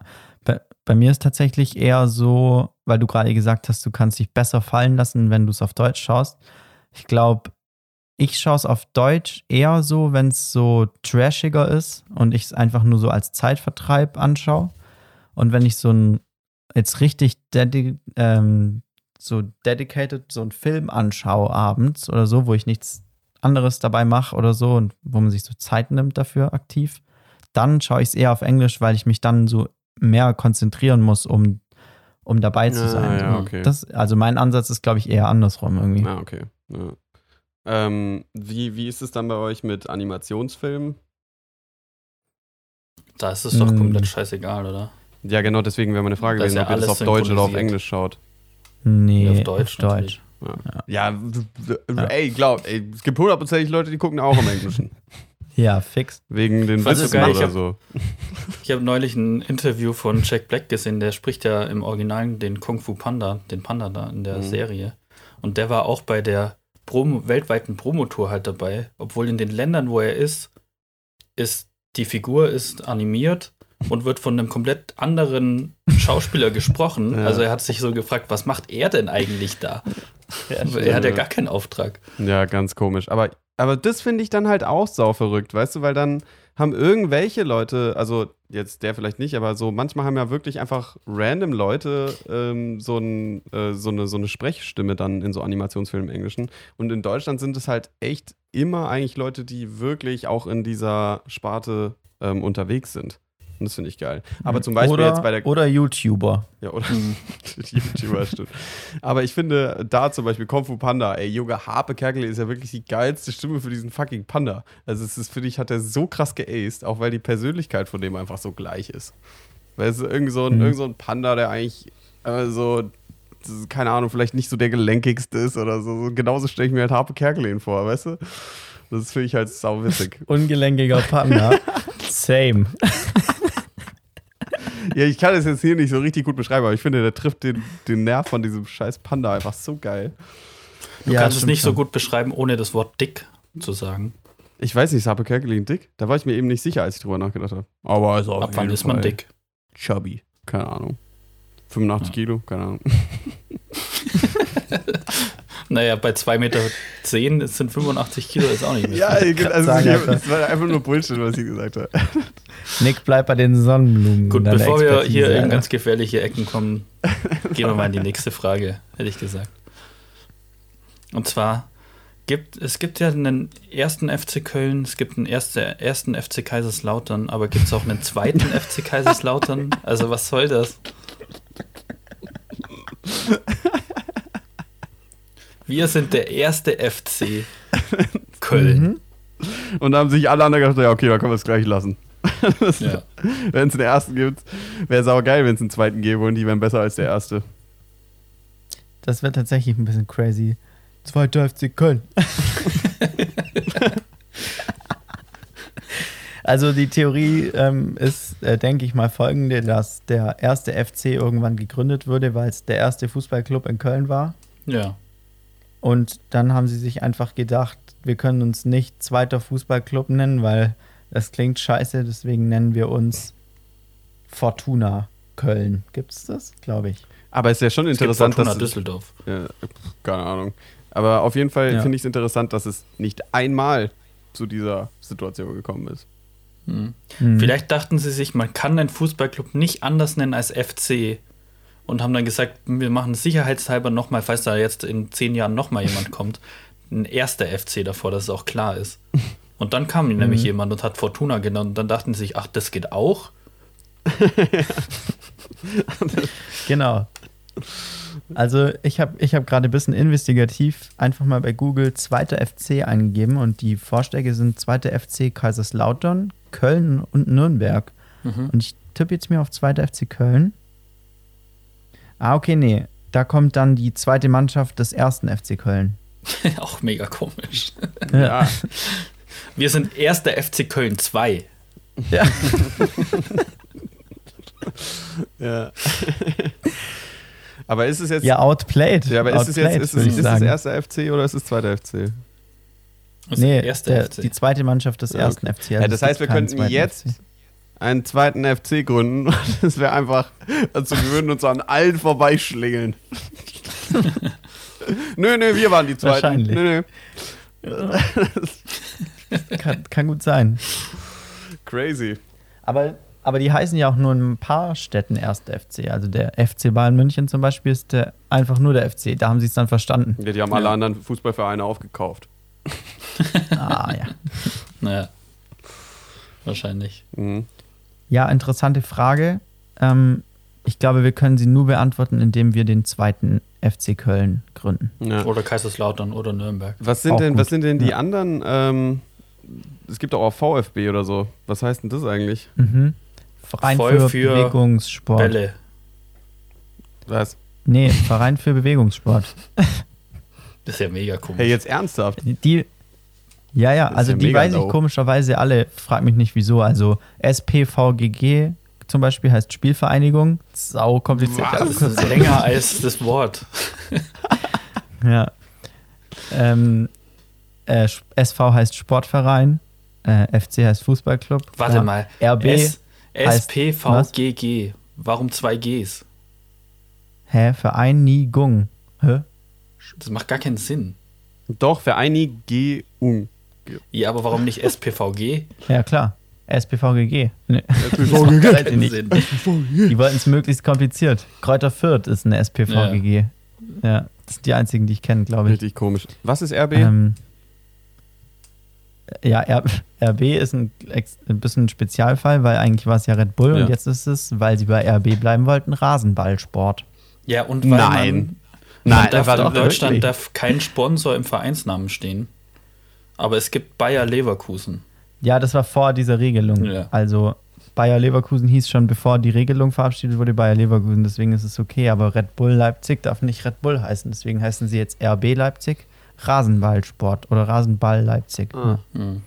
Bei, mir ist tatsächlich eher so, weil du gerade gesagt hast, du kannst dich besser fallen lassen, wenn du es auf Deutsch schaust. Ich glaube, ich schaue es auf Deutsch eher so, wenn es so trashiger ist und ich es einfach nur so als Zeitvertreib anschaue. Und wenn ich so ein jetzt richtig dedi ähm, so dedicated so einen Film anschaue abends oder so, wo ich nichts anderes dabei mache oder so und wo man sich so Zeit nimmt dafür aktiv, dann schaue ich es eher auf Englisch, weil ich mich dann so mehr konzentrieren muss, um, um dabei zu Ah, sein. ja, okay. das, also mein Ansatz ist, glaube ich, eher andersrum irgendwie. Ah, okay. Ja. Ähm, wie, wie ist es dann bei euch mit Animationsfilmen? Da ist es doch Mm. komplett scheißegal, oder? Ja, genau, deswegen wäre meine Frage gewesen, ja ob ihr das auf Deutsch oder auf. Englisch schaut. Nee, auf Deutsch Auf Deutsch. Ja, ja, ja. ey, glaub, ey, es gibt hundertprozentig Leute, die gucken auch im Englischen. Ja, fix. Wegen den Witzen ich oder hab- so. Ich habe neulich ein Interview von Jack Black gesehen, der spricht ja im Original den Kung Fu Panda, den Panda da in der Mhm. Serie. Und der war auch bei der Promo, weltweiten Promotour halt dabei, obwohl in den Ländern, wo er ist, ist die Figur ist animiert und wird von einem komplett anderen Schauspieler gesprochen. Ja. Also er hat sich so gefragt, was macht er denn eigentlich da? er hat ja gar keinen Auftrag. Ja, ganz komisch. Aber, aber das finde ich dann halt auch sau verrückt, weißt du, weil dann haben irgendwelche Leute, also jetzt der vielleicht nicht, aber so manchmal haben ja wirklich einfach random Leute ähm, so, ein, äh, so, eine, so eine Sprechstimme dann in so Animationsfilmen im Englischen. Und in Deutschland sind es halt echt immer eigentlich Leute, die wirklich auch in dieser Sparte ähm, unterwegs sind. Und das finde ich geil. Aber zum Beispiel oder, jetzt bei der Oder YouTuber. ja, oder YouTuber, stimmt. Aber ich finde, da zum Beispiel Kung Fu Panda, ey, Junge, Harpe Kerkel ist ja wirklich die geilste Stimme für diesen fucking Panda. Also es ist, finde ich, hat er so krass geaced, auch weil die Persönlichkeit von dem einfach so gleich ist. Weil es ist irgend so ein, Mhm. irgend so ein Panda, der eigentlich äh, so, keine Ahnung, vielleicht nicht so der gelenkigste ist oder so. so genauso stelle ich mir halt Harpe Kerkeling vor, weißt du? Das finde ich halt sauwitzig. Ungelenkiger Panda. Same. Ja, ich kann es jetzt hier nicht so richtig gut beschreiben, aber ich finde, der trifft den, den Nerv von diesem scheiß Panda einfach so geil. Du Ja, kannst es nicht so schon. gut beschreiben, ohne das Wort dick zu sagen. Ich weiß nicht, ist Harpe Kerkeling dick? Da war ich mir eben nicht sicher, als ich drüber nachgedacht habe. Aber ist auf Ab wann ist man dick? Chubby. Keine Ahnung. 85 Ja. Kilo? Keine Ahnung. Naja, bei 2,10 Meter zehn sind 85 Kilo ist auch nicht mehr. Ja, also sagen, das war einfach nur Bullshit, was ich gesagt habe. Nick bleibt bei den Sonnenblumen. Gut, bevor wir hier in ganz gefährliche Ecken kommen, gehen wir mal in die nächste Frage, hätte ich gesagt. Und zwar gibt es gibt ja einen ersten FC Köln, es gibt einen erste, ersten FC Kaiserslautern, aber gibt es auch einen zweiten FC Kaiserslautern? Also was soll das? Wir sind der erste FC Köln. Mhm. Und da haben sich alle anderen gedacht, ja, okay, dann können wir es gleich lassen. Ja. Wenn es einen ersten gibt, wäre es auch geil, wenn es einen zweiten gäbe und die wären besser als der erste. Das wäre tatsächlich ein bisschen crazy. Zweiter FC Köln. also die Theorie ähm, ist, äh, denke ich mal, folgende, dass der erste FC irgendwann gegründet wurde, weil es der erste Fußballclub in Köln war. ja. Und dann haben sie sich einfach gedacht, wir können uns nicht zweiter Fußballclub nennen, weil das klingt scheiße, deswegen nennen wir uns Fortuna Köln. Gibt es das? Glaube ich. Aber es ist ja schon Es gibt interessant, Fortuna dass. Düsseldorf. Ja, keine Ahnung. Aber auf jeden Fall Ja. finde ich es interessant, dass es nicht einmal zu dieser Situation gekommen ist. Hm. Hm. Vielleicht dachten sie sich, man kann einen Fußballclub nicht anders nennen als FC und haben dann gesagt, wir machen sicherheitshalber nochmal, falls da jetzt in zehn Jahren nochmal jemand kommt, ein erster FC davor, dass es auch klar ist. Und dann kam nämlich jemand und hat Fortuna genannt und dann dachten sie sich, ach, das geht auch. Genau. Also ich habe ich hab gerade ein bisschen investigativ einfach mal bei Google zweiter FC eingegeben und die Vorschläge sind zweiter FC Kaiserslautern, Köln und Nürnberg. Und ich tippe jetzt mir auf zweiter FC Köln. Ah, okay, nee. Da kommt dann die zweite Mannschaft des ersten FC Köln. auch mega komisch. Ja. Wir sind erster FC Köln 2. Ja. ja. aber ist es jetzt. Ja, outplayed. Ja, aber ist es jetzt Outplayed, ist es, ist es erster FC oder ist es zweiter FC? Das Nee, der, FC. die zweite Mannschaft des Ja, ersten FC. Ja, das heißt, wir könnten jetzt FC. Einen zweiten FC gründen. Das wäre einfach, also wir würden uns an allen vorbeischlingeln. nö, nö, wir waren die zweiten. Wahrscheinlich. Nö, nö. Kann, kann gut sein. Crazy. Aber, aber die heißen ja auch nur in ein paar Städten erster FC. Also der FC Bayern München zum Beispiel ist der, einfach nur der FC. Da haben sie es dann verstanden. Ja, die haben alle anderen Fußballvereine aufgekauft. Ah, ja. Naja. Wahrscheinlich. Mhm. Ja, interessante Frage. Ähm, ich glaube, wir können sie nur beantworten, indem wir den zweiten FC Köln gründen. Ja. Oder Kaiserslautern oder Nürnberg. Was sind Auch denn, gut. was sind denn die Ja. anderen? Ähm, es gibt auch, auch VfB oder so. Was heißt denn das eigentlich? Mhm. Verein Voll für, für Bewegungssport. Bälle. Was? Nee, Verein für Bewegungssport. Das ist ja mega komisch. Hey, jetzt ernsthaft. Die, ja, ja, also ja die weiß ich low. komischerweise alle, frag mich nicht wieso. Also SPVGG zum Beispiel heißt Spielvereinigung. Sau kompliziert. das ist länger als das Wort. Ja. Ähm, äh, SV heißt Sportverein, äh, FC heißt Fußballclub. Warte Ja. mal. RB S SPVGG. Warum zwei Gs? Hä? Vereinigung. Hä? Das macht gar keinen Sinn. Doch, Vereinigung. Ja, aber warum nicht SPVG? Ja, klar. SPVGG. Ne, SPVGG. weiß ich nicht. Die wollten es möglichst kompliziert. Kräuter Fürth ist eine SPVGG. Ja. das sind die einzigen, die ich kenne, glaube ich. Richtig komisch. Was ist RB? Ähm, ja, R RB ist ein, ein bisschen ein Spezialfall, weil eigentlich war es ja Red Bull Ja. und jetzt ist es, weil sie bei RB bleiben wollten, Rasenballsport. Ja, und weil Nein. man, Nein, man darf, Deutschland wirklich? darf kein Sponsor im Vereinsnamen stehen. Aber es gibt Bayer Leverkusen. Ja, das war vor dieser Regelung. Ja. Also Bayer Leverkusen hieß schon, bevor die Regelung verabschiedet wurde, Bayer Leverkusen. Deswegen ist es okay. Aber Red Bull Leipzig darf nicht Red Bull heißen. Deswegen heißen sie jetzt RB Leipzig, Rasenballsport oder Rasenball Leipzig. Ah, Hm.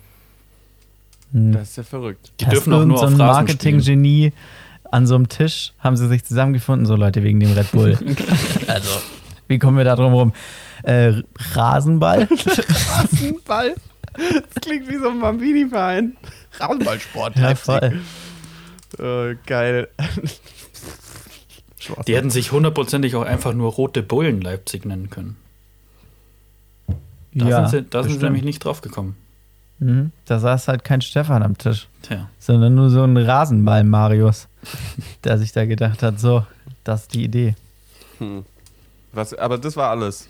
Hm. das ist ja verrückt. Die Da ist dürfen auch nur so auf ein Rasen spielen. Marketing-Genie an so einem Tisch haben sie sich zusammengefunden, so Leute, wegen dem Red Bull. also, wie kommen wir da drum rum? Äh, Rasenball? Rasenball? Das klingt wie so ein Bambini-Verein. Rasenballsport. ja, voll. Äh, geil. Die hätten sich hundertprozentig auch einfach nur Rote Bullen Leipzig nennen können. Da ja, sind sie, da sind sie nämlich nicht drauf gekommen. Mhm. Da saß halt kein Stefan am Tisch, Tja. sondern nur so ein Rasenball-Marius, der sich da gedacht hat, so, das ist die Idee. Hm. Was, aber das war alles.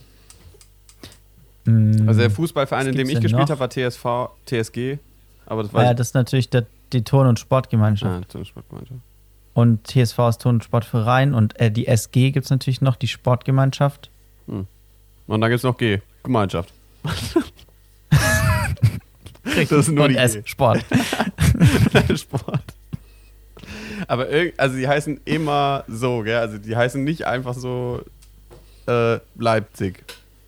Mhm. Also der Fußballverein, in dem ich gespielt habe, war TSV, TSG. Aber das war ja, das ist natürlich der, die Turn- und Sportgemeinschaft. ah, das ist Sportgemeinschaft. Und TSV ist Turn- und Sportverein und äh, die SG gibt es natürlich noch, die Sportgemeinschaft. Und dann gibt es noch G, Gemeinschaft. das ist nur und die S, G. Sport. Sport. Aber also die heißen immer so, gell? Also die heißen nicht einfach so äh, Leipzig.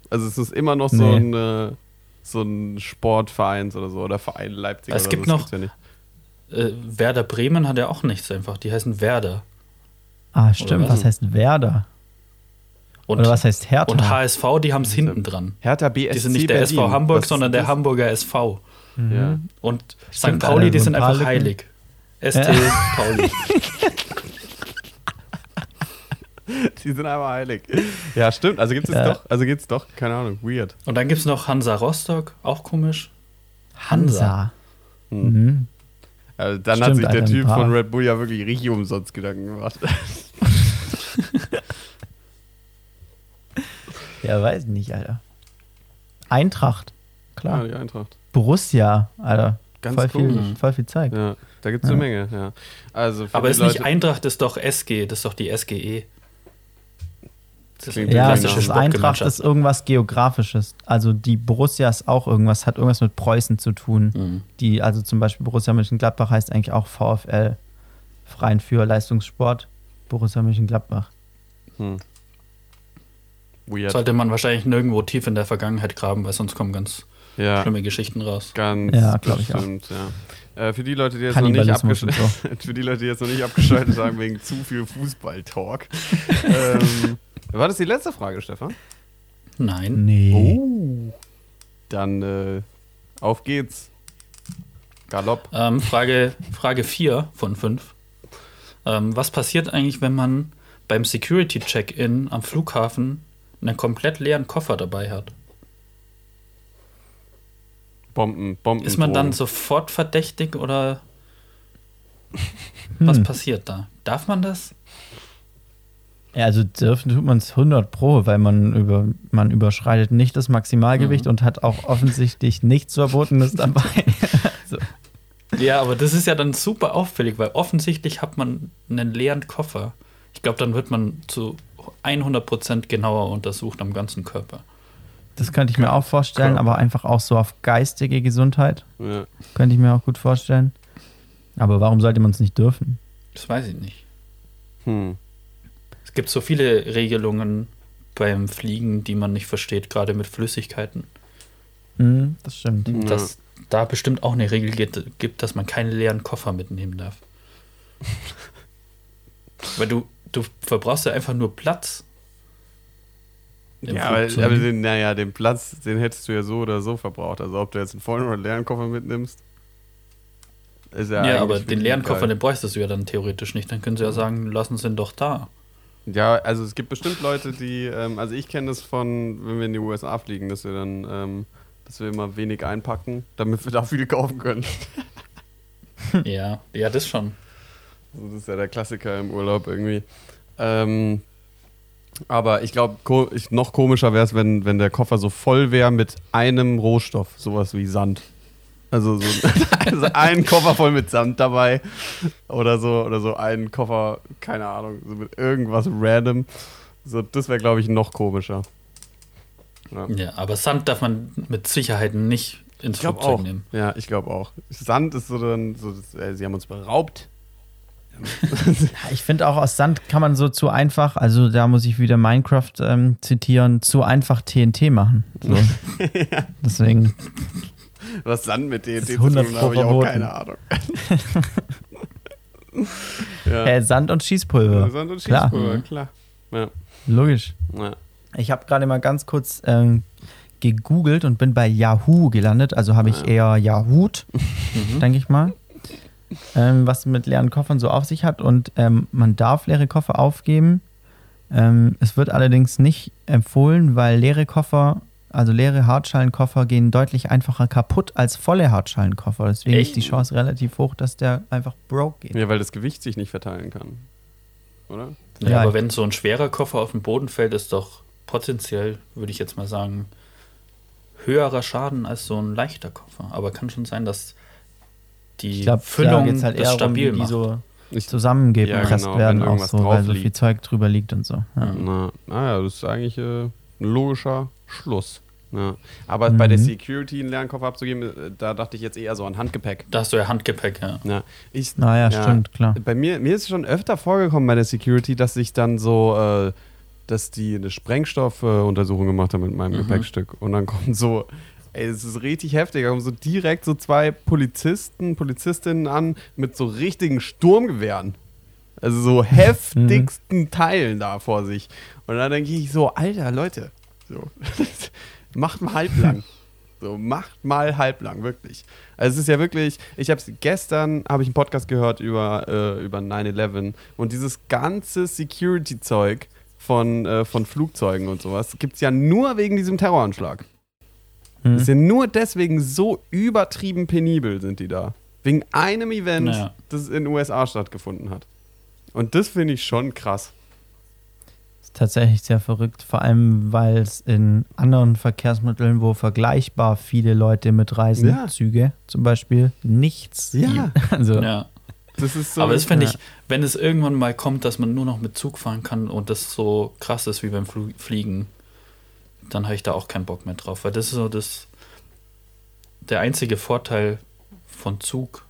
Also es ist immer noch so, Nee. ein, äh, so ein Sportverein oder so oder Verein Leipzig. Es oder gibt so, das noch- ja nicht. Äh, Werder Bremen hat ja auch nichts einfach. Die heißen Werder. Ah, stimmt. Oder was? Was heißt Werder? Und, Oder was heißt Hertha? und HSV, die haben es hinten dran. Hertha BSC Die sind nicht der Berlin. SV Hamburg, Was sondern der das? Hamburger SV. Ja. Und St. Stimmt, Pauli, die sind einfach heilig. ST Ja. Pauli. Die sind einfach heilig. Ja, stimmt. Also gibt es Ja. doch. Also gibt's doch. Keine Ahnung. Weird. Und dann gibt es noch Hansa Rostock, auch komisch. Hansa. Hm. Mhm. Also dann hat Stimmt, sich der Typ von Red Bull ja wirklich richtig umsonst Gedanken gemacht. Ja, weiß nicht, Alter. Eintracht. Ja, Klar. die Eintracht. Borussia, Alter. Ganz voll, viel, komisch. voll viel Zeit. Ja, da gibt es Ja. eine Menge, ja. Also Aber ist nicht Leute- Eintracht, ist doch SG, das ist doch die SGE. Das ist Klingt Ja, klassische ist Eintracht ist irgendwas Geografisches. Also die Borussia ist auch irgendwas, hat irgendwas mit Preußen zu tun. Mhm. Die, also zum Beispiel Borussia Mönchengladbach heißt eigentlich auch VfL, Verein für Leistungssport, Borussia Mönchengladbach. Hm. Weird. Sollte man wahrscheinlich nirgendwo tief in der Vergangenheit graben, weil sonst kommen ganz ja, schlimme Geschichten raus. ganz Ja, glaub ich auch. ja. Äh, für die Leute, die jetzt noch nicht abgeschaltet für die Leute, die jetzt noch nicht abgeschaltet haben wegen zu viel Fußball-Talk. ähm, war das die letzte Frage, Stefan? Nein. Nee. Oh. Dann äh, auf geht's. Galopp. Ähm, Frage, Frage 4 von 5. Ähm, was passiert eigentlich, wenn man beim Security-Check-In am Flughafen einen komplett leeren Koffer dabei hat? Bomben, Bomben. Ist man dann sofort verdächtig oder was Hm. passiert da? Darf man das? Ja, also dürfen tut man es 100 pro, weil man, über, man überschreitet nicht das Maximalgewicht Mhm. und hat auch offensichtlich nichts Verbotenes dabei. so. Ja, aber das ist ja dann super auffällig, weil offensichtlich hat man einen leeren Koffer. Ich glaube, dann wird man zu 100% genauer untersucht am ganzen Körper. Das könnte ich mir auch vorstellen, Körper. aber einfach auch so auf geistige Gesundheit. Ja. Könnte ich mir auch gut vorstellen. Aber warum sollte man es nicht dürfen? Das weiß ich nicht. Hm. Es gibt so viele Regelungen beim Fliegen, die man nicht versteht, gerade mit Flüssigkeiten. Mhm, das stimmt. Ja. Dass da bestimmt auch eine Regel gibt, dass man keinen leeren Koffer mitnehmen darf. Weil du, du verbrauchst ja einfach nur Platz. Ja, aber, Flugzeug. aber den, naja, den Platz, den hättest du ja so oder so verbraucht. Also ob du jetzt einen vollen oder einen leeren Koffer mitnimmst. Ist ja, ja, aber den leeren. Koffer, den bräuchtest du ja dann theoretisch nicht. Dann können sie ja sagen, lassen sie ihn doch da. Ja, also es gibt bestimmt Leute, die, ähm, also ich kenne das von, wenn wir in die USA fliegen, dass wir dann, ähm, dass wir immer wenig einpacken, damit wir da viel kaufen können. ja, ja, das schon. Also das ist ja der Klassiker im Urlaub irgendwie. Ähm, aber ich glaube, ko noch komischer wäre es, wenn, wenn der Koffer so voll wäre mit einem Rohstoff, sowas wie Sand. Also so also ein Koffer voll mit Sand dabei oder so oder so ein Koffer, keine Ahnung, so mit irgendwas random. So, das wäre glaube ich noch komischer. Ja. Ja, aber Sand darf man mit Sicherheit nicht ins Flugzeug auch. nehmen. Ja, ich glaube auch. Sand ist so dann so, äh, sie haben uns beraubt. Ja, Ich finde auch aus Sand kann man so zu einfach, also da muss ich wieder Minecraft ähm, zitieren, zu einfach TNT machen. So. Deswegen, Was Sand mit denen Das zu tun, 100 habe ich auch keine Ahnung. ja. äh, Sand und Schießpulver. Sand und Klar. Schießpulver, klar. Ja. Logisch. Ja. Ich habe gerade mal ganz kurz ähm, gegoogelt und bin bei Yahoo gelandet. Also habe ich eher Yahoo, denke ich mal. Ähm, was mit leeren Koffern so auf sich hat. Und ähm, man darf leere Koffer aufgeben. Ähm, es wird allerdings nicht empfohlen, weil leere Koffer, also leere Hartschalenkoffer, gehen deutlich einfacher kaputt als volle Hartschalenkoffer. Deswegen Echt? ist die Chance relativ hoch, dass der einfach broke geht. ja, weil das Gewicht sich nicht verteilen kann. Oder? Ja, Ja, aber wenn so ein schwerer Koffer auf den Boden fällt, ist doch potenziell, würde ich jetzt mal sagen, höherer Schaden als so ein leichter Koffer. Aber kann schon sein, dass die da Füllung halt das stabil die macht. so Ich, zusammengepresst Ja, genau, werden, auch so, weil so viel liegt. Zeug drüber liegt und so. Ja. Na, naja, das ist eigentlich äh, ein logischer Schluss. Ja. Aber bei der Mhm. Security einen leeren Koffer abzugeben, äh, da dachte ich jetzt eher so an Handgepäck. Da hast du ja Handgepäck, ja. Ja. Ich, Naja, Ja. stimmt, klar. Bei mir, mir ist es schon öfter vorgekommen bei der Security, dass ich dann so, äh, dass die eine Sprengstoffuntersuchung gemacht haben mit meinem Mhm. Gepäckstück. Und dann kommen so, ey, es ist richtig heftig, da kommen so direkt so zwei Polizisten, Polizistinnen an mit so richtigen Sturmgewehren. Also so heftigsten Teilen da vor sich. Und dann denke ich so, Alter, Leute, so, macht mal halblang. So, macht mal halblang, wirklich. Also es ist ja wirklich, ich habe gestern, habe ich einen Podcast gehört über, äh, über 9-11 und dieses ganze Security-Zeug von, äh, von Flugzeugen und sowas gibt es ja nur wegen diesem Terroranschlag. Hm. Ist ja nur deswegen so übertrieben penibel sind die da. Wegen einem Event, Naja. das in den USA stattgefunden hat. Und das finde ich schon krass. Tatsächlich sehr verrückt, vor allem weil es in anderen Verkehrsmitteln, wo vergleichbar viele Leute mitreisen, Ja. Züge zum Beispiel, nichts. Ja. Also, ja. Das ist so. Aber das fände ja. ich, wenn es irgendwann mal kommt, dass man nur noch mit Zug fahren kann und das so krass ist wie beim Flu Fliegen, dann habe ich da auch keinen Bock mehr drauf. Weil das ist so das der einzige Vorteil von Zug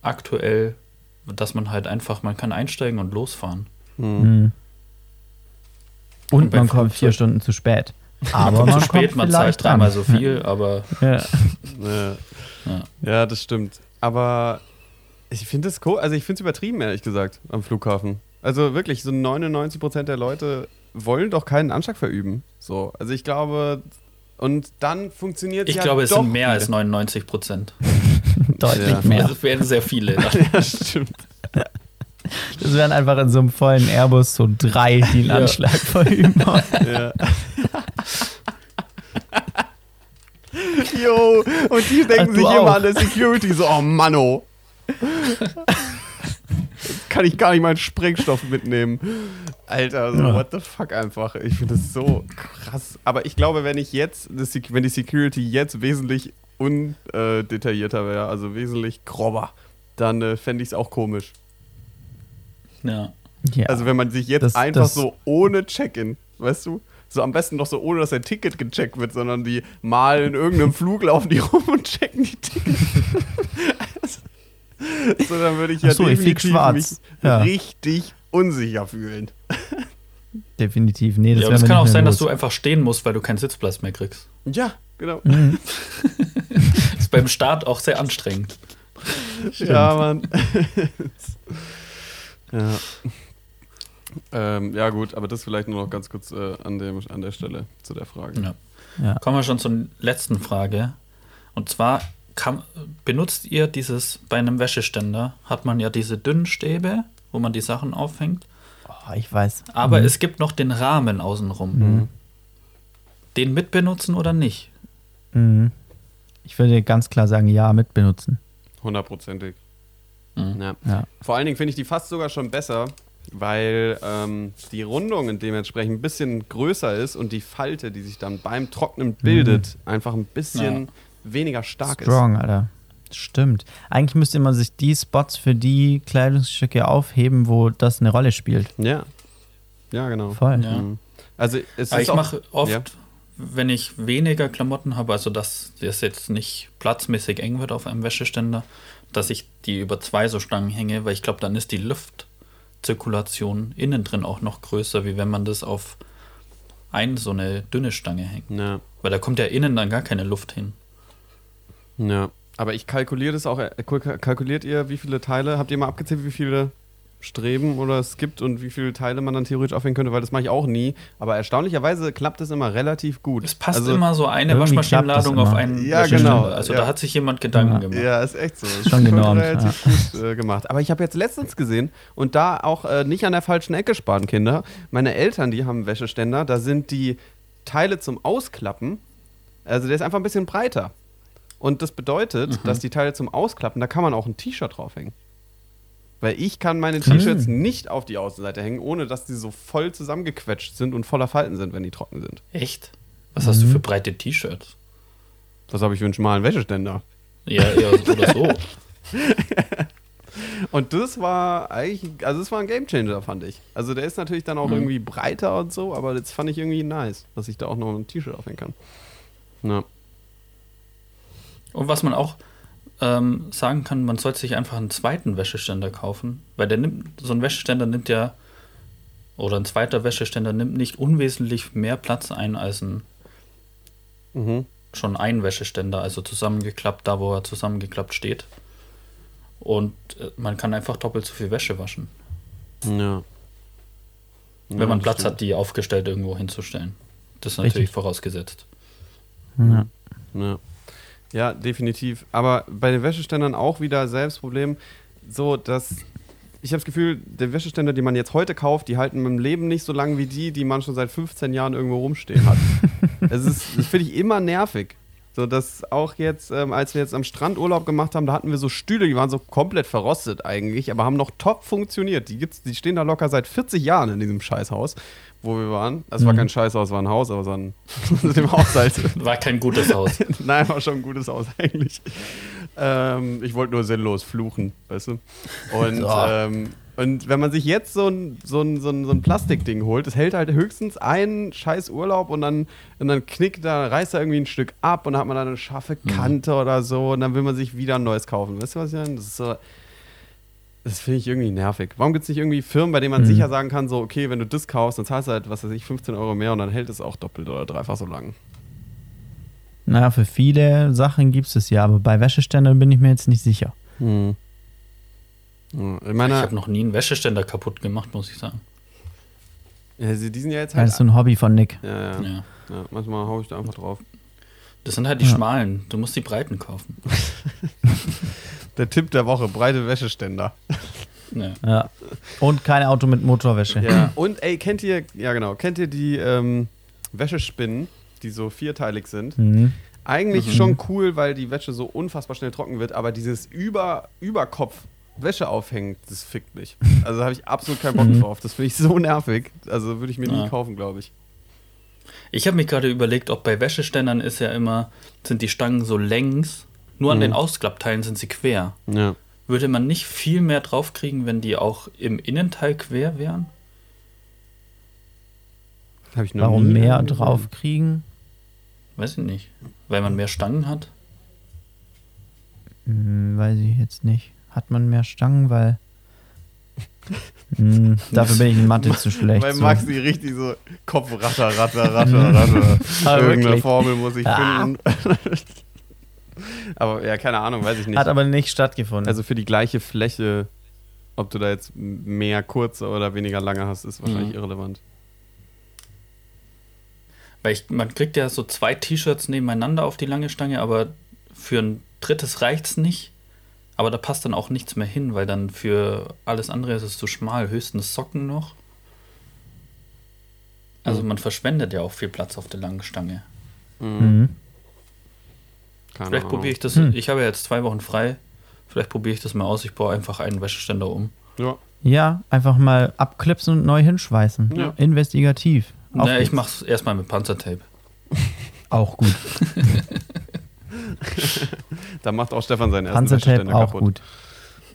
aktuell, dass man halt einfach, man kann einsteigen und losfahren. Hm. hm. Und Und man kommt vier Stunden zu spät. Aber man zu spät, kommt man zahlt vielleicht dreimal so viel, aber Ja. Ja. Ja. das stimmt. Aber ich finde es cool, also ich finde es übertrieben, ehrlich gesagt, am Flughafen. Also wirklich, so 99% der Leute wollen doch keinen Anschlag verüben. So, also ich glaube, und dann funktioniert ich ja glaube, es doch sind mehr als wieder. 99 Prozent. Deutlich Ja. mehr. Also es werden sehr viele. Ja, stimmt. Das wären einfach in so einem vollen Airbus so drei, die einen Ja. Anschlag verüben. Ja. Jo, und die denken Ach, sich auch. immer an der Security so, oh Manno. Jetzt kann ich gar nicht meinen Sprengstoff mitnehmen. Alter, so, Ja. what the fuck einfach. Ich finde das so krass. Aber ich glaube, wenn ich jetzt, wenn die Security jetzt wesentlich undetaillierter wäre, also wesentlich grober, dann äh, fände ich es auch komisch. Ja. Ja. Also wenn man sich jetzt Das- einfach das- so ohne Check-in, weißt du? So am besten noch so ohne, dass ein Ticket gecheckt wird, sondern die mal in irgendeinem Flug laufen die rum und checken die Tickets. so, dann würde ich ja so, definitiv schwarz. mich Ja. richtig unsicher fühlen. definitiv. Nee, das Ja, aber es kann auch sein, dass los. du einfach stehen musst, weil du keinen Sitzplatz mehr kriegst. Ja, genau. Mhm. Ist beim Start auch sehr anstrengend. Ja, Mann. Ja. Ähm, ja, gut, aber das vielleicht nur noch ganz kurz äh, an, dem, an der Stelle zu der Frage. Ja. Ja. Kommen wir schon zur letzten Frage. Und zwar, kann, benutzt ihr dieses, bei einem Wäscheständer hat man ja diese dünnen Stäbe, wo man die Sachen aufhängt. Oh, ich weiß. Aber Mhm. es gibt noch den Rahmen außenrum. Mhm. Den mitbenutzen oder nicht? Mhm. Ich würde ganz klar sagen, ja, mitbenutzen. Hundertprozentig. Mhm. Ja. Ja. Vor allen Dingen finde ich die fast sogar schon besser, weil ähm, die Rundung dementsprechend ein bisschen größer ist und die Falte, die sich dann beim Trocknen bildet, einfach ein bisschen weniger stark Strong, Alter. Stimmt. Eigentlich müsste man sich die Spots für die Kleidungsstücke aufheben, wo das eine Rolle spielt. ist. Ja. Ja, genau. Voll. Ja. Mhm. Also es Aber ist ich mache oft, ja. wenn ich weniger Klamotten habe, also dass das jetzt nicht platzmäßig eng wird auf einem Wäscheständer, dass ich die über zwei so Stangen hänge, weil ich glaube, dann ist die Luftzirkulation innen drin auch noch größer, wie wenn man das auf ein so eine dünne Stange hängt. Ja. Weil da kommt ja innen dann gar keine Luft hin. Ja. Aber ich kalkuliere das auch. äh, kal- Kalkuliert ihr, wie viele Teile? Habt ihr mal abgezählt, wie viele Streben oder es gibt und wie viele Teile man dann theoretisch aufhängen könnte? Weil das mache ich auch nie. Aber erstaunlicherweise klappt es immer relativ gut. Es passt Also- immer so eine Waschmaschinenladung auf einen Ja, Wäscheständer. genau, Also ja. da hat sich jemand Gedanken Ja. gemacht. Ja, ist echt so. Ist Schon genormt, relativ gut äh, gemacht. Aber ich habe jetzt letztens gesehen und da auch äh, nicht an der falschen Ecke sparen, Kinder. Meine Eltern, die haben Wäscheständer, da sind die Teile zum Ausklappen, also der ist einfach ein bisschen breiter. Und das bedeutet, Mhm. dass die Teile zum Ausklappen, da kann man auch ein T-Shirt draufhängen. Weil ich kann meine Hm. T-Shirts nicht auf die Außenseite hängen, ohne dass die so voll zusammengequetscht sind und voller Falten sind, wenn die trocken sind. Echt? Was hast du für breite T-Shirts? Was habe ich für einen schmalen Wäscheständer? Ja, ja, oder so. Und das war eigentlich, also das war ein Gamechanger, fand ich. Also der ist natürlich dann auch Mhm. irgendwie breiter und so, aber das fand ich irgendwie nice, dass ich da auch noch ein T-Shirt aufhängen kann. Ja. Und was man auch ähm, sagen kann, man sollte sich einfach einen zweiten Wäscheständer kaufen, weil der nimmt, so ein Wäscheständer nimmt ja, oder ein zweiter Wäscheständer nimmt nicht unwesentlich mehr Platz ein als ein Mhm. schon ein Wäscheständer, also zusammengeklappt, da wo er zusammengeklappt steht. Und äh, man kann einfach doppelt so viel Wäsche waschen, Ja. wenn man Platz hat, die aufgestellt irgendwo hinzustellen. Das ist natürlich Richtig. vorausgesetzt. Ja. Ja. Ja, definitiv. Aber bei den Wäscheständern auch wieder selbst Problem, so dass ich habe das Gefühl, die Wäscheständer, die man jetzt heute kauft, die halten im Leben nicht so lange wie die, die man schon seit 15 Jahren irgendwo rumstehen hat. es ist, das finde ich immer nervig. So, dass auch jetzt, ähm, als wir jetzt am Strand Urlaub gemacht haben, da hatten wir so Stühle, die waren so komplett verrostet eigentlich, aber haben noch top funktioniert. Die, gibt's, die stehen da locker seit 40 Jahren in diesem Scheißhaus, wo wir waren. Es war Mhm. kein Scheißhaus, es war ein Haus, aber so ein, dem Haus halt. War kein gutes Haus. Nein, war schon ein gutes Haus eigentlich. Ähm, ich wollte nur sinnlos fluchen, weißt du? Und, So. ähm, und wenn man sich jetzt so ein, so, ein, so, ein, so ein Plastikding holt, das hält halt höchstens einen scheiß Urlaub und dann, und dann knickt da, reißt da irgendwie ein Stück ab und dann hat man da eine scharfe Kante oder so und dann will man sich wieder ein neues kaufen. Weißt du, was ich meine? Das ist so. Das finde ich irgendwie nervig. Warum gibt es nicht irgendwie Firmen, bei denen man Mhm. sicher sagen kann, so, okay, wenn du das kaufst, dann zahlst du halt, was weiß ich, 15 Euro mehr und dann hält es auch doppelt oder dreifach so lang. Naja, für viele Sachen gibt es es ja, aber bei Wäscheständern bin ich mir jetzt nicht sicher. Hm. Ich habe noch nie einen Wäscheständer kaputt gemacht, muss ich sagen. ja, die sind ja jetzt Das halt. ist so ein Hobby von Nick. ja, ja, Ja. ja, manchmal haue ich da einfach drauf. Das sind halt die Ja. schmalen. Du musst die breiten kaufen. Der Tipp der Woche: breite Wäscheständer. Ja. Ja. Und kein Auto mit Motorwäsche. Ja. Und ey, kennt ihr, ja genau, kennt ihr die ähm, Wäschespinnen, die so vierteilig sind? Mhm. Eigentlich Mhm. schon cool, weil die Wäsche so unfassbar schnell trocken wird, aber dieses Über Überkopf Wäsche aufhängen, das fickt mich. Also da habe ich absolut keinen Bock Mhm. drauf. Das finde ich so nervig. Also würde ich mir nie Ja. kaufen, glaube ich. Ich habe mich gerade überlegt, ob bei Wäscheständern ist ja immer, sind die Stangen so längs, nur an Mhm. den Ausklappteilen sind sie quer. Ja. Würde man nicht viel mehr draufkriegen, wenn die auch im Innenteil quer wären? Habe ich noch Warum mehr draufkriegen? Weiß ich nicht. Weil man mehr Stangen hat? Hm, weiß ich jetzt nicht. Hat man mehr Stangen, weil Hm, dafür bin ich in Mathe zu schlecht. Weil so. Maxi richtig so Kopf ratter, ratter, ratter, ratter. Ah, Irgendeine? Formel muss ich Ah. finden. aber ja, keine Ahnung, weiß ich nicht. Hat aber nicht stattgefunden. Also für die gleiche Fläche, ob du da jetzt mehr kurze oder weniger lange hast, ist wahrscheinlich Mhm. irrelevant. Weil ich, man kriegt ja so zwei T-Shirts nebeneinander auf die lange Stange, aber für ein drittes reicht's nicht. Aber da passt dann auch nichts mehr hin, weil dann für alles andere ist es zu schmal, höchstens Socken noch. Also Mhm. man verschwendet ja auch viel Platz auf der langen Stange. mhm. Keine Vielleicht probiere ich das, Hm. ich habe ja jetzt zwei Wochen frei, vielleicht probiere ich das mal aus, ich baue einfach einen Wäscheständer um. Ja. Ja, einfach mal abklipsen und neu hinschweißen. Ja. Investigativ. Auf Naja, ich mache es erstmal mit Panzertape. Auch gut. Da macht auch Stefan seinen ersten Panzertape Wäscheständer auch kaputt. gut.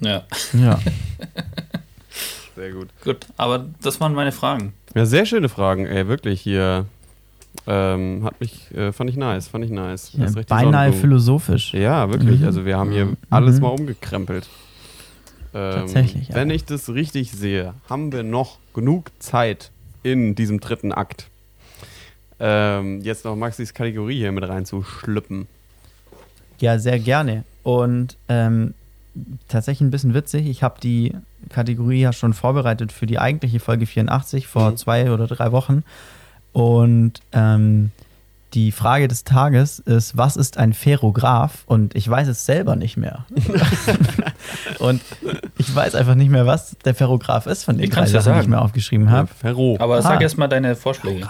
Ja, Ja. Sehr gut. gut. Aber das waren meine Fragen. Ja, sehr schöne Fragen, ey, wirklich hier. Ähm, hat mich, äh, fand ich nice, fand ich nice. ja beinahe Sonnerblumen. philosophisch. Ja, wirklich. Mhm. Also wir haben hier Mhm. alles mal umgekrempelt. Ähm, Tatsächlich, ja. Wenn ich das richtig sehe, haben wir noch genug Zeit in diesem dritten Akt. Ähm, jetzt noch Maxis Kategorie hier mit reinzuschlüppen. Ja, sehr gerne. Und ähm, tatsächlich ein bisschen witzig. Ich habe die Kategorie ja schon vorbereitet für die eigentliche Folge 84 vor Mhm. zwei oder drei Wochen. Und ähm, die Frage des Tages ist, was ist ein Ferrograph? Und ich weiß es selber nicht mehr. Und ich weiß einfach nicht mehr, was der Ferrograph ist, von den Ich kann's ja ich sagen. mir aufgeschrieben habe. Ferro. Aber sag Ah. erst mal deine Vorschläge.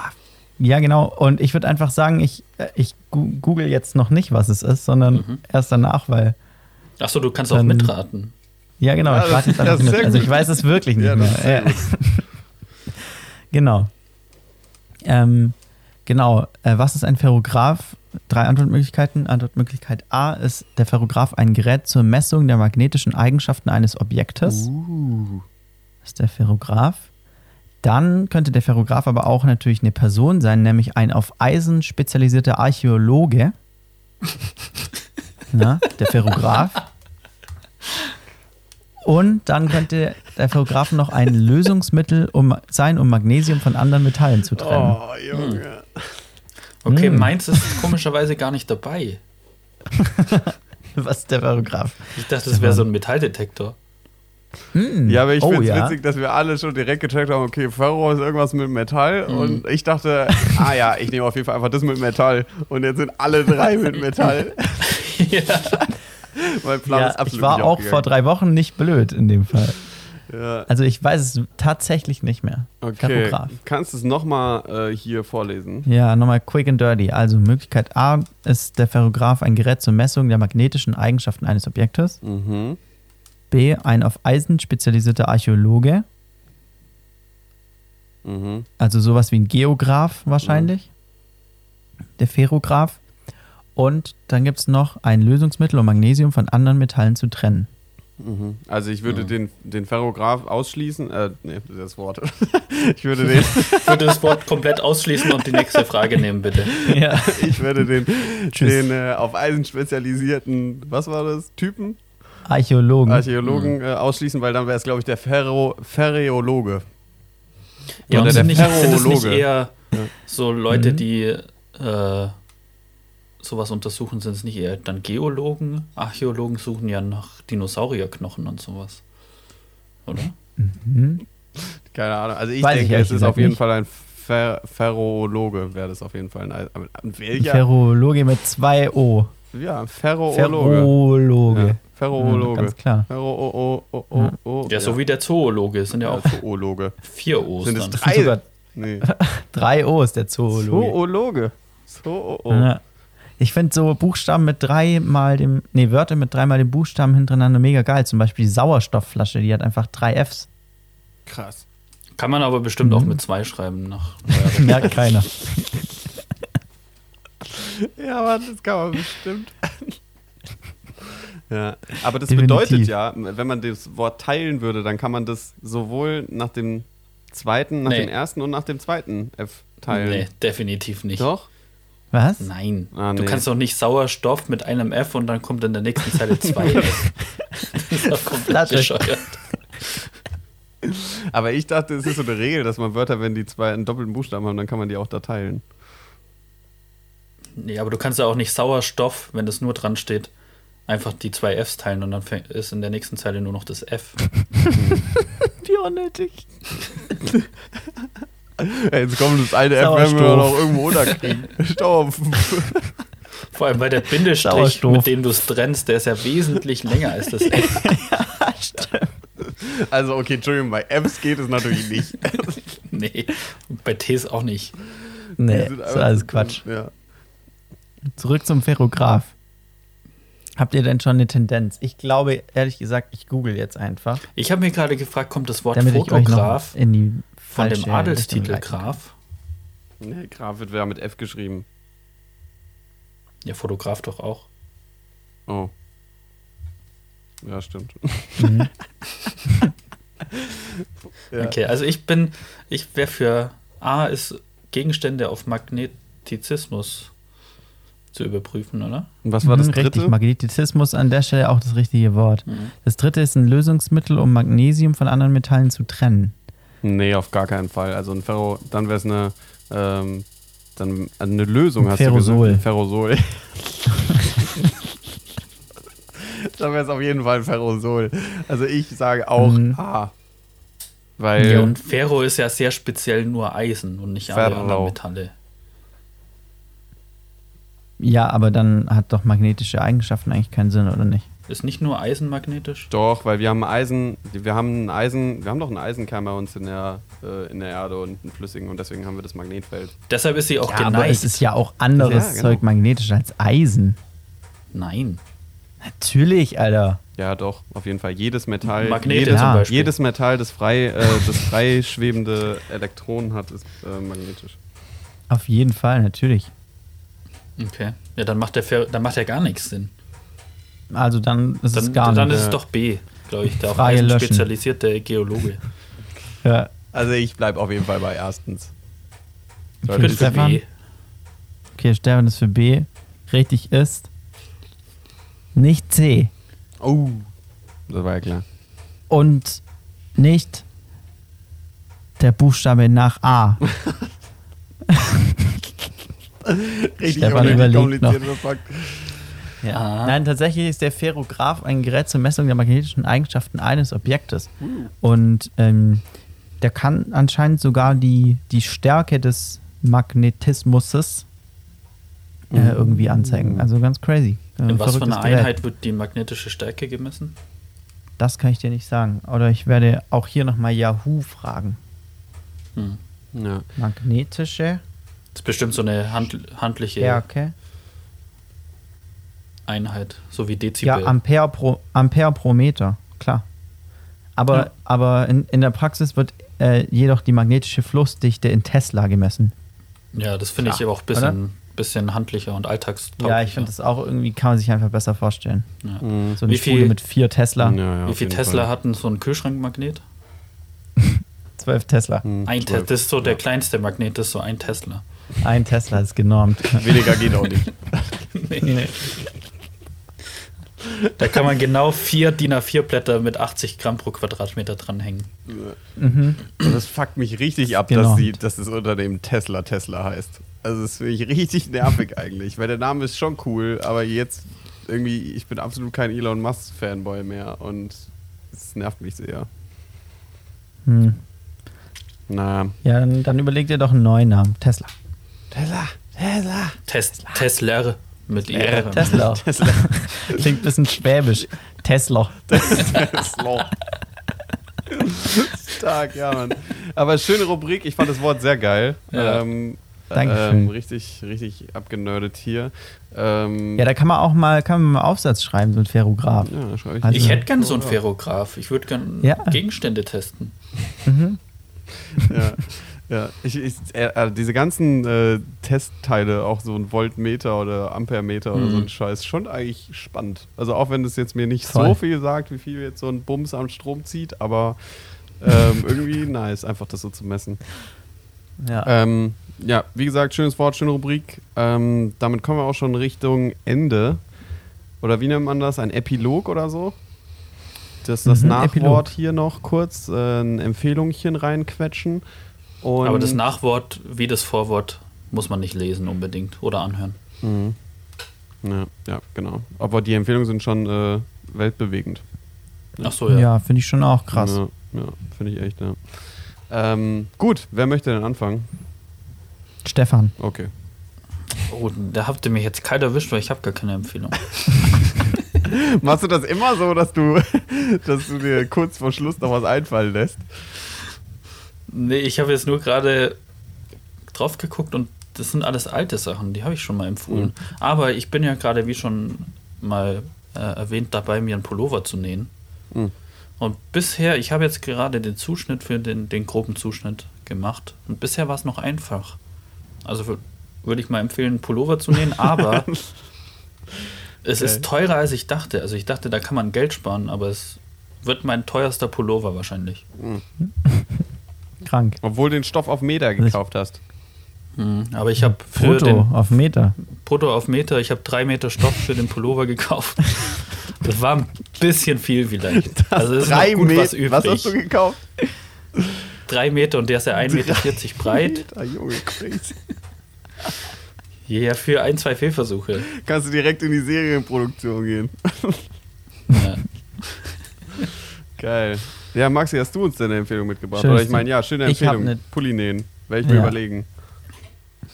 Ja, genau. Und ich würde einfach sagen, ich, äh, ich google jetzt noch nicht, was es ist, sondern Mhm. erst danach, weil Achso, du kannst auch Dann- mitraten. Ja, genau. Ja, ich warte jetzt einfach mit. Also ich weiß es wirklich nicht Ja, mehr. genau. Ähm, genau. Äh, was ist ein Ferrograph? Drei Antwortmöglichkeiten. Antwortmöglichkeit A ist der Ferrograph ein Gerät zur Messung der magnetischen Eigenschaften eines Objektes. Uh. Das ist der Ferrograph. Dann könnte der Ferrograph aber auch natürlich eine Person sein, nämlich ein auf Eisen spezialisierter Archäologe. Na, der Ferrograph. Und dann könnte der Ferrograph noch ein Lösungsmittel um, sein, um Magnesium von anderen Metallen zu trennen. Oh, Junge. Okay, Mm. meins ist komischerweise gar nicht dabei. Was ist der Ferrograph? Ich dachte, das wäre so ein Metalldetektor. Hm. Ja, aber ich oh, finde es ja. witzig, dass wir alle schon direkt gecheckt haben, okay, Ferro ist irgendwas mit Metall und ich dachte, ah ja, ich nehme auf jeden Fall einfach das mit Metall und jetzt sind alle drei mit Metall. ja. mein Plan Ja, ist absolut ich war auch vor drei Wochen nicht blöd in dem Fall. Ja, Also ich weiß es tatsächlich nicht mehr. okay. Kannst du es nochmal äh, hier vorlesen? Ja, nochmal quick and dirty. Also Möglichkeit A ist der Ferrograph ein Gerät zur Messung der magnetischen Eigenschaften eines Objektes. Mhm. B, ein auf Eisen spezialisierter Archäologe. Mhm. Also sowas wie ein Geograph wahrscheinlich. Der Ferrograph. Und dann gibt es noch ein Lösungsmittel, um Magnesium von anderen Metallen zu trennen. Mhm. Also ich würde Mhm. den, den Ferrograph ausschließen. Äh, nee, das ist das Wort. ich würde den, Ich würde das Wort komplett ausschließen und die nächste Frage nehmen, bitte. Ja. ich würde den, den äh, auf Eisen spezialisierten, was war das? Typen? Archäologen. Archäologen äh, ausschließen, weil dann wäre es, glaube ich, der Ferro, Ferreologe. Ja, Oder und der sind, nicht, sind es nicht eher Ja. so Leute, Mhm. die äh, sowas untersuchen, sind es nicht eher dann Geologen? Archäologen suchen ja nach Dinosaurierknochen und sowas. Oder? Mhm. Keine Ahnung. Also ich Weiß ich denke, ehrlich es ist auf jeden nicht. Fall ein Fer Ferroologe, wäre das auf jeden Fall. Ein, aber welcher? Ferrologe mit zwei O. ja, Ferroologe. Ferrologe. Ja, Ja, Ferroologe. ganz klar. Ferro o o o Ja. o Ja, so wie der Zoologe. Es sind ja ja, auch Zoologe. vier O's Sind es dann. drei? Sogar Nee. drei O ist der Zoologe. Zoologe. Zoo. Ja. Ich finde so Buchstaben mit dreimal dem, nee, Wörter mit dreimal dem Buchstaben hintereinander mega geil. Zum Beispiel die Sauerstoffflasche, die hat einfach drei Fs. Krass. Kann man aber bestimmt Mhm. auch mit zwei schreiben. Nach, Merkt keiner. Ja, Mann, das kann man bestimmt. ja, aber das Definitiv. bedeutet ja, wenn man das Wort teilen würde, dann kann man das sowohl nach dem zweiten, nach Nee. dem ersten und nach dem zweiten F teilen. nee, definitiv nicht. Doch? Was? Nein. Ah, Du nee. kannst doch nicht Sauerstoff mit einem F und dann kommt in der nächsten Zeile zwei F. Das ist doch komplett bescheuert. Aber ich dachte, es ist so eine Regel, dass man Wörter, wenn die zwei einen doppelten Buchstaben haben, dann kann man die auch da teilen. Nee, aber du kannst ja auch nicht Sauerstoff, wenn das nur dran steht, einfach die zwei Fs teilen und dann fäng- ist in der nächsten Zeile nur noch das F. Wie unnötig. Ey, jetzt kommt das eine F, werden wir noch irgendwo unterkriegen. Stopp. Vor allem, weil der Bindestrich, Sauerstoff. mit dem du es trennst, der ist ja wesentlich länger als das F. Also, okay, Entschuldigung, bei Fs geht es natürlich nicht. Nee, bei Ts auch nicht. Nee, das ist alles Quatsch. Ja. Zurück zum Ferrograph. Habt ihr denn schon eine Tendenz? Ich glaube, ehrlich gesagt, ich google jetzt einfach, Ich habe mir gerade gefragt, kommt das Wort damit Fotograf in die von dem Adelstitel. Graf? Nee, Graf wird wieder mit F geschrieben. Ja, Fotograf doch auch. Oh. Ja, stimmt. Mhm. Ja. Okay, also ich bin, ich wäre für A ist Gegenstände auf Magnetizismus zu überprüfen, oder? Und was war das Mhm, dritte? Richtig, Magnetizismus an der Stelle auch das richtige Wort. Mhm. Das dritte ist ein Lösungsmittel, um Magnesium von anderen Metallen zu trennen. Nee, auf gar keinen Fall. Also ein Ferro, dann wäre es eine, ähm, dann also eine Lösung, Ein hast Ferrosol. du gesagt. Ferrosol. dann wäre es auf jeden Fall ein Ferrosol. Also ich sage auch Mhm. A. Weil Ja, und Ferro ist ja sehr speziell nur Eisen und nicht alle Ferro. anderen Metalle. Ja, aber dann hat doch magnetische Eigenschaften eigentlich keinen Sinn, oder nicht? Ist nicht nur Eisen magnetisch? doch, weil wir haben Eisen, wir haben ein Eisen, wir haben doch einen Eisenkern bei uns in der, äh, in der Erde und einen flüssigen und deswegen haben wir das Magnetfeld. Deshalb ist sie auch Ja, aber es ist ja auch anderes Ja, genau. Zeug magnetisch als Eisen. Nein. Natürlich, Alter. Ja, doch, auf jeden Fall. Jedes Metall, Magnete jedes, Ja. Jedes Metall, das frei, äh, das frei schwebende Elektron hat, ist äh, magnetisch. Auf jeden Fall, natürlich. Okay. Ja, dann macht der Fer dann macht ja gar nichts Sinn. Also dann ist es Dann, gar dann ist es doch B, glaube ich, der Frage Eisen löschen. spezialisierte Geologe. Ja. Also ich bleibe auf jeden Fall bei erstens. Ich Okay, bin für Stefan? B. Okay, Stefan ist für B. Richtig ist nicht C. Oh, das war ja klar. Und nicht der Buchstabe nach A. Richtig Stefan überlegt kompliziert verpackt. Ah. Nein, tatsächlich ist der Ferrograph ein Gerät zur Messung der magnetischen Eigenschaften eines Objektes. Und ähm, der kann anscheinend sogar die, die Stärke des Magnetismus äh, irgendwie anzeigen. Also ganz crazy. Äh, In was für einer Gerät. Einheit wird die magnetische Stärke gemessen? Das kann ich dir nicht sagen. Oder ich werde auch hier nochmal Yahoo fragen. Hm. Ja. Magnetische ist bestimmt so eine hand handliche Stärke. Einheit, so wie Dezibel. Ja, Ampere pro, Ampere pro Meter, klar. Aber, Ja. aber in, in der Praxis wird äh, jedoch die magnetische Flussdichte in Tesla gemessen. Ja, das finde ich Ja, aber auch ein bisschen, bisschen handlicher und alltagstauglicher. Ja, ich finde das auch irgendwie, kann man sich einfach besser vorstellen. Ja. Mhm. So eine Wie Spule viel- mit vier Tesla, Ja, ja, Wie viel Tesla Fall. hatten so ein Kühlschrankmagnet? zwölf Tesla. Mhm, Ein Te zwölf. das ist so der kleinste Magnet, das ist so ein Tesla. Ein Tesla ist genormt. Weniger geht auch nicht. Nee. Da kann man genau vier DIN A4-Blätter mit 80 Gramm pro Quadratmeter dranhängen. mhm. Und das fuckt mich richtig ab, Genau. dass, sie, dass das Unternehmen Tesla Tesla heißt. Also das finde ich richtig nervig eigentlich, weil der Name ist schon cool, aber jetzt irgendwie, ich bin absolut kein Elon Musk Fanboy mehr und es nervt mich sehr. Hm. Na, Ja, dann, dann überleg dir doch einen neuen Namen. Tesla. Tesla, Tesla. Tes Tesla mit IR. Tesla. Tesla. Klingt ein bisschen schwäbisch. Tesla. Tesla. Stark, ja, Mann. Aber schöne Rubrik, ich fand das Wort sehr geil. Ja. Ähm, Dankeschön. Ähm, richtig, richtig abgenördet hier. Ähm, Ja, da kann man auch mal, kann man mal Aufsatz schreiben, so ein Ferrograph. ja, schau ich Also- Ich hätte gern so einen Ferrograph. Ich würde gern Ja. Gegenstände testen. Mhm. ja, ja. Ich, ich, äh, äh, diese ganzen äh, Testteile, auch so ein Voltmeter oder Ampermeter oder Mhm. so ein Scheiß, schon eigentlich spannend. Also auch wenn das jetzt mir nicht Voll. so viel sagt, wie viel jetzt so ein Bums am Strom zieht, aber ähm, irgendwie nice, einfach das so zu messen. Ja. Ähm, ja, wie gesagt, schönes Wort, schöne Rubrik. Ähm, damit kommen wir auch schon Richtung Ende. Oder wie nennt man das? Ein Epilog oder so? das, das Mhm, Nachwort Epilog. hier noch kurz, äh, ein Empfehlungchen reinquetschen. Und Aber das Nachwort wie das Vorwort muss man nicht lesen unbedingt oder anhören. Mhm. Ja, ja, genau. Aber die Empfehlungen sind schon äh, weltbewegend. Ach so, Ja, ja. finde ich schon auch krass. Ja, ja finde ich echt, ja. Ähm, gut, wer möchte denn anfangen? Stefan. Okay. Oh, da habt ihr mich jetzt kalt erwischt, weil ich habe gar keine Empfehlung. Machst du das immer so, dass du, dass du dir kurz vor Schluss noch was einfallen lässt? Nee, ich habe jetzt nur gerade drauf geguckt und das sind alles alte Sachen, die habe ich schon mal empfohlen. Mhm. Aber ich bin ja gerade, wie schon mal äh, erwähnt, dabei, mir einen Pullover zu nähen. Mhm. Und bisher, ich habe jetzt gerade den Zuschnitt für den, den groben Zuschnitt gemacht. Und bisher war es noch einfach. Also wür- würde ich mal empfehlen, einen Pullover zu nähen, aber es Okay. ist teurer, als ich dachte. Also ich dachte, da kann man Geld sparen, aber es wird mein teuerster Pullover wahrscheinlich. Krank. Obwohl du den Stoff auf Meter gekauft hast. Mhm. Aber ich habe für Brutto den auf Meter. Brutto auf Meter, ich habe drei Meter Stoff für den Pullover gekauft. Das war ein bisschen viel vielleicht. also es ist Drei noch gut was Meter. übrig. Was hast du gekauft? drei Meter und der ist ja 1,40 Meter breit. Ah, Junge, crazy. Ja, für ein, zwei Fehlversuche. Kannst du direkt in die Serienproduktion gehen. Ja. Geil. Ja, Maxi, hast du uns denn eine Empfehlung mitgebracht? Schön, Oder ich meine, ja, schöne ich Empfehlung. ne- Pulli nähen. Werde ich mir Ja. überlegen.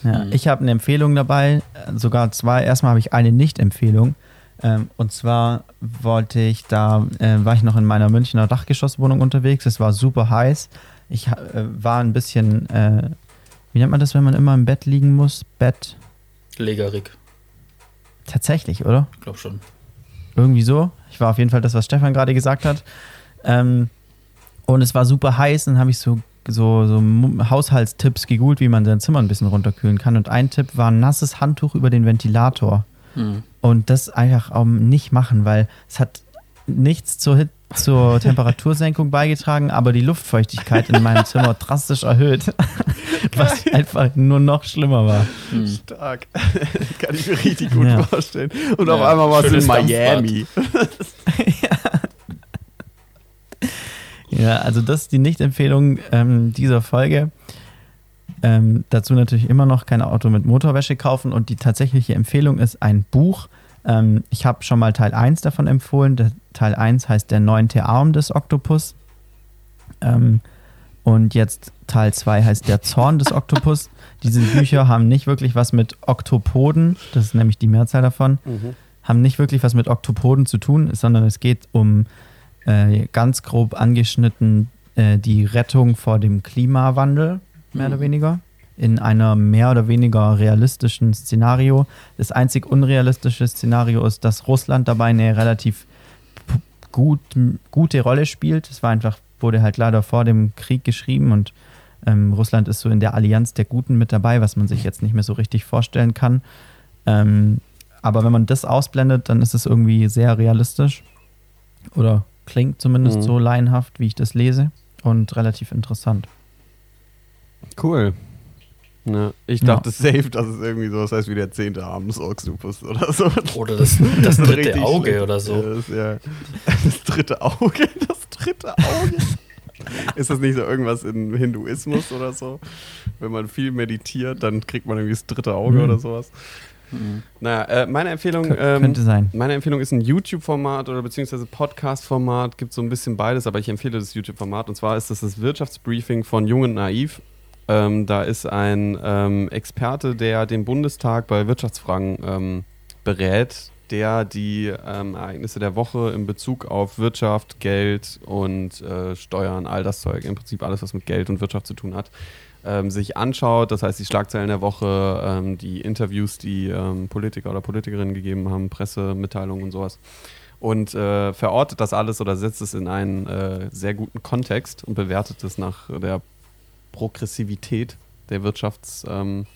Ja, Mhm. Ich habe eine Empfehlung dabei, äh, sogar zwei. Erstmal habe ich eine Nicht-Empfehlung. Ähm, und zwar wollte ich da, äh, war ich noch in meiner Münchner Dachgeschosswohnung unterwegs. Es war super heiß. Ich äh, war ein bisschen, äh, wie nennt man das, wenn man immer im Bett liegen muss? Bett. Legerig, Tatsächlich, oder? glaub schon. Irgendwie so. Ich war auf jeden Fall das, was Stefan gerade gesagt hat. Ähm, und es war super heiß und dann habe ich so, so, so Haushaltstipps gegoogelt, wie man sein Zimmer ein bisschen runterkühlen kann. Und ein Tipp war ein nasses Handtuch über den Ventilator. Mhm. Und das einfach auch nicht machen, weil es hat nichts zur, Hit zur Temperatursenkung beigetragen, aber die Luftfeuchtigkeit in meinem Zimmer drastisch erhöht. was einfach nur noch schlimmer war. Mhm. Stark. Kann ich mir richtig gut Ja. vorstellen. Und auf Ja, einmal warst du in. Miami. Ja, also das ist die Nicht-Empfehlung ähm, dieser Folge. Ähm, dazu natürlich immer noch kein Auto mit Motorwäsche kaufen und die tatsächliche Empfehlung ist ein Buch. Ähm, ich habe schon mal Teil 1 davon empfohlen. Der Teil 1 heißt Der neunte Arm des Oktopus. Ähm, und jetzt Teil 2 heißt Der Zorn des Oktopus. Diese Bücher haben nicht wirklich was mit Oktopoden, das ist nämlich die Mehrzahl davon, haben nicht wirklich was mit Oktopoden zu tun, sondern es geht um äh, ganz grob angeschnitten äh, die Rettung vor dem Klimawandel, mehr oder weniger, in einer mehr oder weniger realistischen Szenario. Das einzig unrealistische Szenario ist, dass Russland dabei eine relativ gut, gute Rolle spielt. Es war einfach, wurde halt leider vor dem Krieg geschrieben und ähm, Russland ist so in der Allianz der Guten mit dabei, was man sich jetzt nicht mehr so richtig vorstellen kann. Ähm, aber wenn man das ausblendet, dann ist es irgendwie sehr realistisch. Oder klingt zumindest Mhm. so laienhaft, wie ich das lese. Und relativ interessant. Cool. Ne, ich Ja. dachte safe, dass es irgendwie so was heißt wie der zehnte Arm des Oxtopus oder so. Oder das, das dritte Auge schlecht. oder so. Ja, das, ja. das dritte Auge, das dritte Auge. Ist das nicht so irgendwas im Hinduismus oder so? Wenn man viel meditiert, dann kriegt man irgendwie das dritte Auge Mhm. oder sowas. Mhm. Naja, äh, meine Empfehlung, Kö- ähm, könnte sein. meine Empfehlung ist ein YouTube-Format oder beziehungsweise Podcast-Format, gibt so ein bisschen beides, aber ich empfehle das YouTube-Format und zwar ist das das Wirtschaftsbriefing von Jung und Naiv. Ähm, da ist ein ähm, Experte, der den Bundestag bei Wirtschaftsfragen ähm, berät, der die ähm, Ereignisse der Woche in Bezug auf Wirtschaft, Geld und äh, Steuern, all das Zeug, im Prinzip alles, was mit Geld und Wirtschaft zu tun hat, ähm, sich anschaut. Das heißt, die Schlagzeilen der Woche, ähm, die Interviews, die ähm, Politiker oder Politikerinnen gegeben haben, Pressemitteilungen und sowas. Und äh, verortet das alles oder setzt es in einen äh, sehr guten Kontext und bewertet es nach der Progressivität der Wirtschafts, ähm,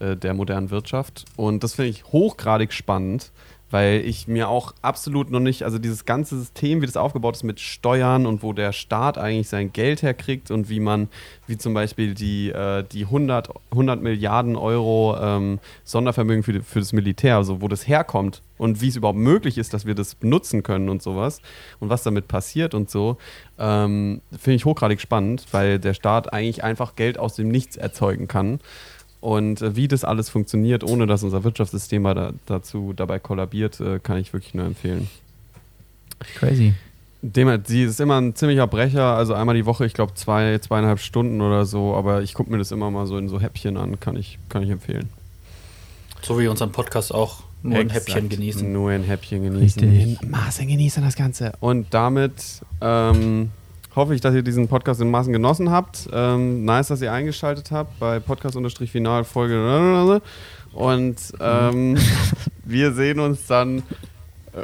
äh, der modernen Wirtschaft. Und das finde ich hochgradig spannend, weil ich mir auch absolut noch nicht, also dieses ganze System, wie das aufgebaut ist mit Steuern und wo der Staat eigentlich sein Geld herkriegt und wie man, wie zum Beispiel die, äh, die 100, 100 Milliarden Euro ähm, Sondervermögen für, für das Militär, also wo das herkommt und wie es überhaupt möglich ist, dass wir das benutzen können und sowas und was damit passiert und so, ähm, finde ich hochgradig spannend, weil der Staat eigentlich einfach Geld aus dem Nichts erzeugen kann. Und äh, wie das alles funktioniert, ohne dass unser Wirtschaftssystem da, dazu dabei kollabiert, äh, kann ich wirklich nur empfehlen. Crazy. Dem, sie ist immer ein ziemlicher Brecher, also einmal die Woche, ich glaube zwei, zweieinhalb Stunden oder so, aber ich gucke mir das immer mal so in so Häppchen an, kann ich, kann ich empfehlen. So wie unseren Podcast auch nur ein Häppchen genießen. Nur ein Häppchen genießen. Richtig. In Maßen genießen das Ganze. Und damit ähm, hoffe ich, dass ihr diesen Podcast in Maßen genossen habt. Ähm, nice, dass ihr eingeschaltet habt bei Podcast-Final Folge. Und ähm, wir sehen uns dann äh,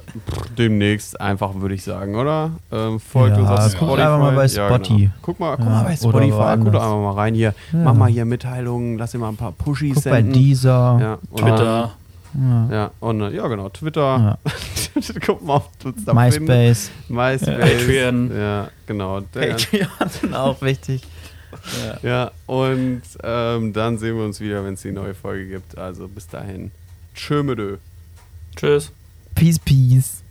demnächst einfach, würde ich sagen, oder? Ähm, folgt Ja, uns auf guckt Spotify. einfach mal bei Ja, Spotify. genau. Guck mal, guck Ja, mal bei oder Spotify. Guck doch einfach mal rein hier. Ja. Mach mal hier Mitteilungen, lass dir mal ein paar Pushis Guck bei senden. dieser. ja, und Twitter. Ja. ja, und äh, ja, genau, Twitter. Ja. Guck mal, ob du uns. MySpace. MySpace. Patreon. Ja, genau. Patreon sind auch wichtig. ja, und ähm, dann sehen wir uns wieder, wenn es die neue Folge gibt. Also bis dahin. Tschö. Tschüss. Peace, peace.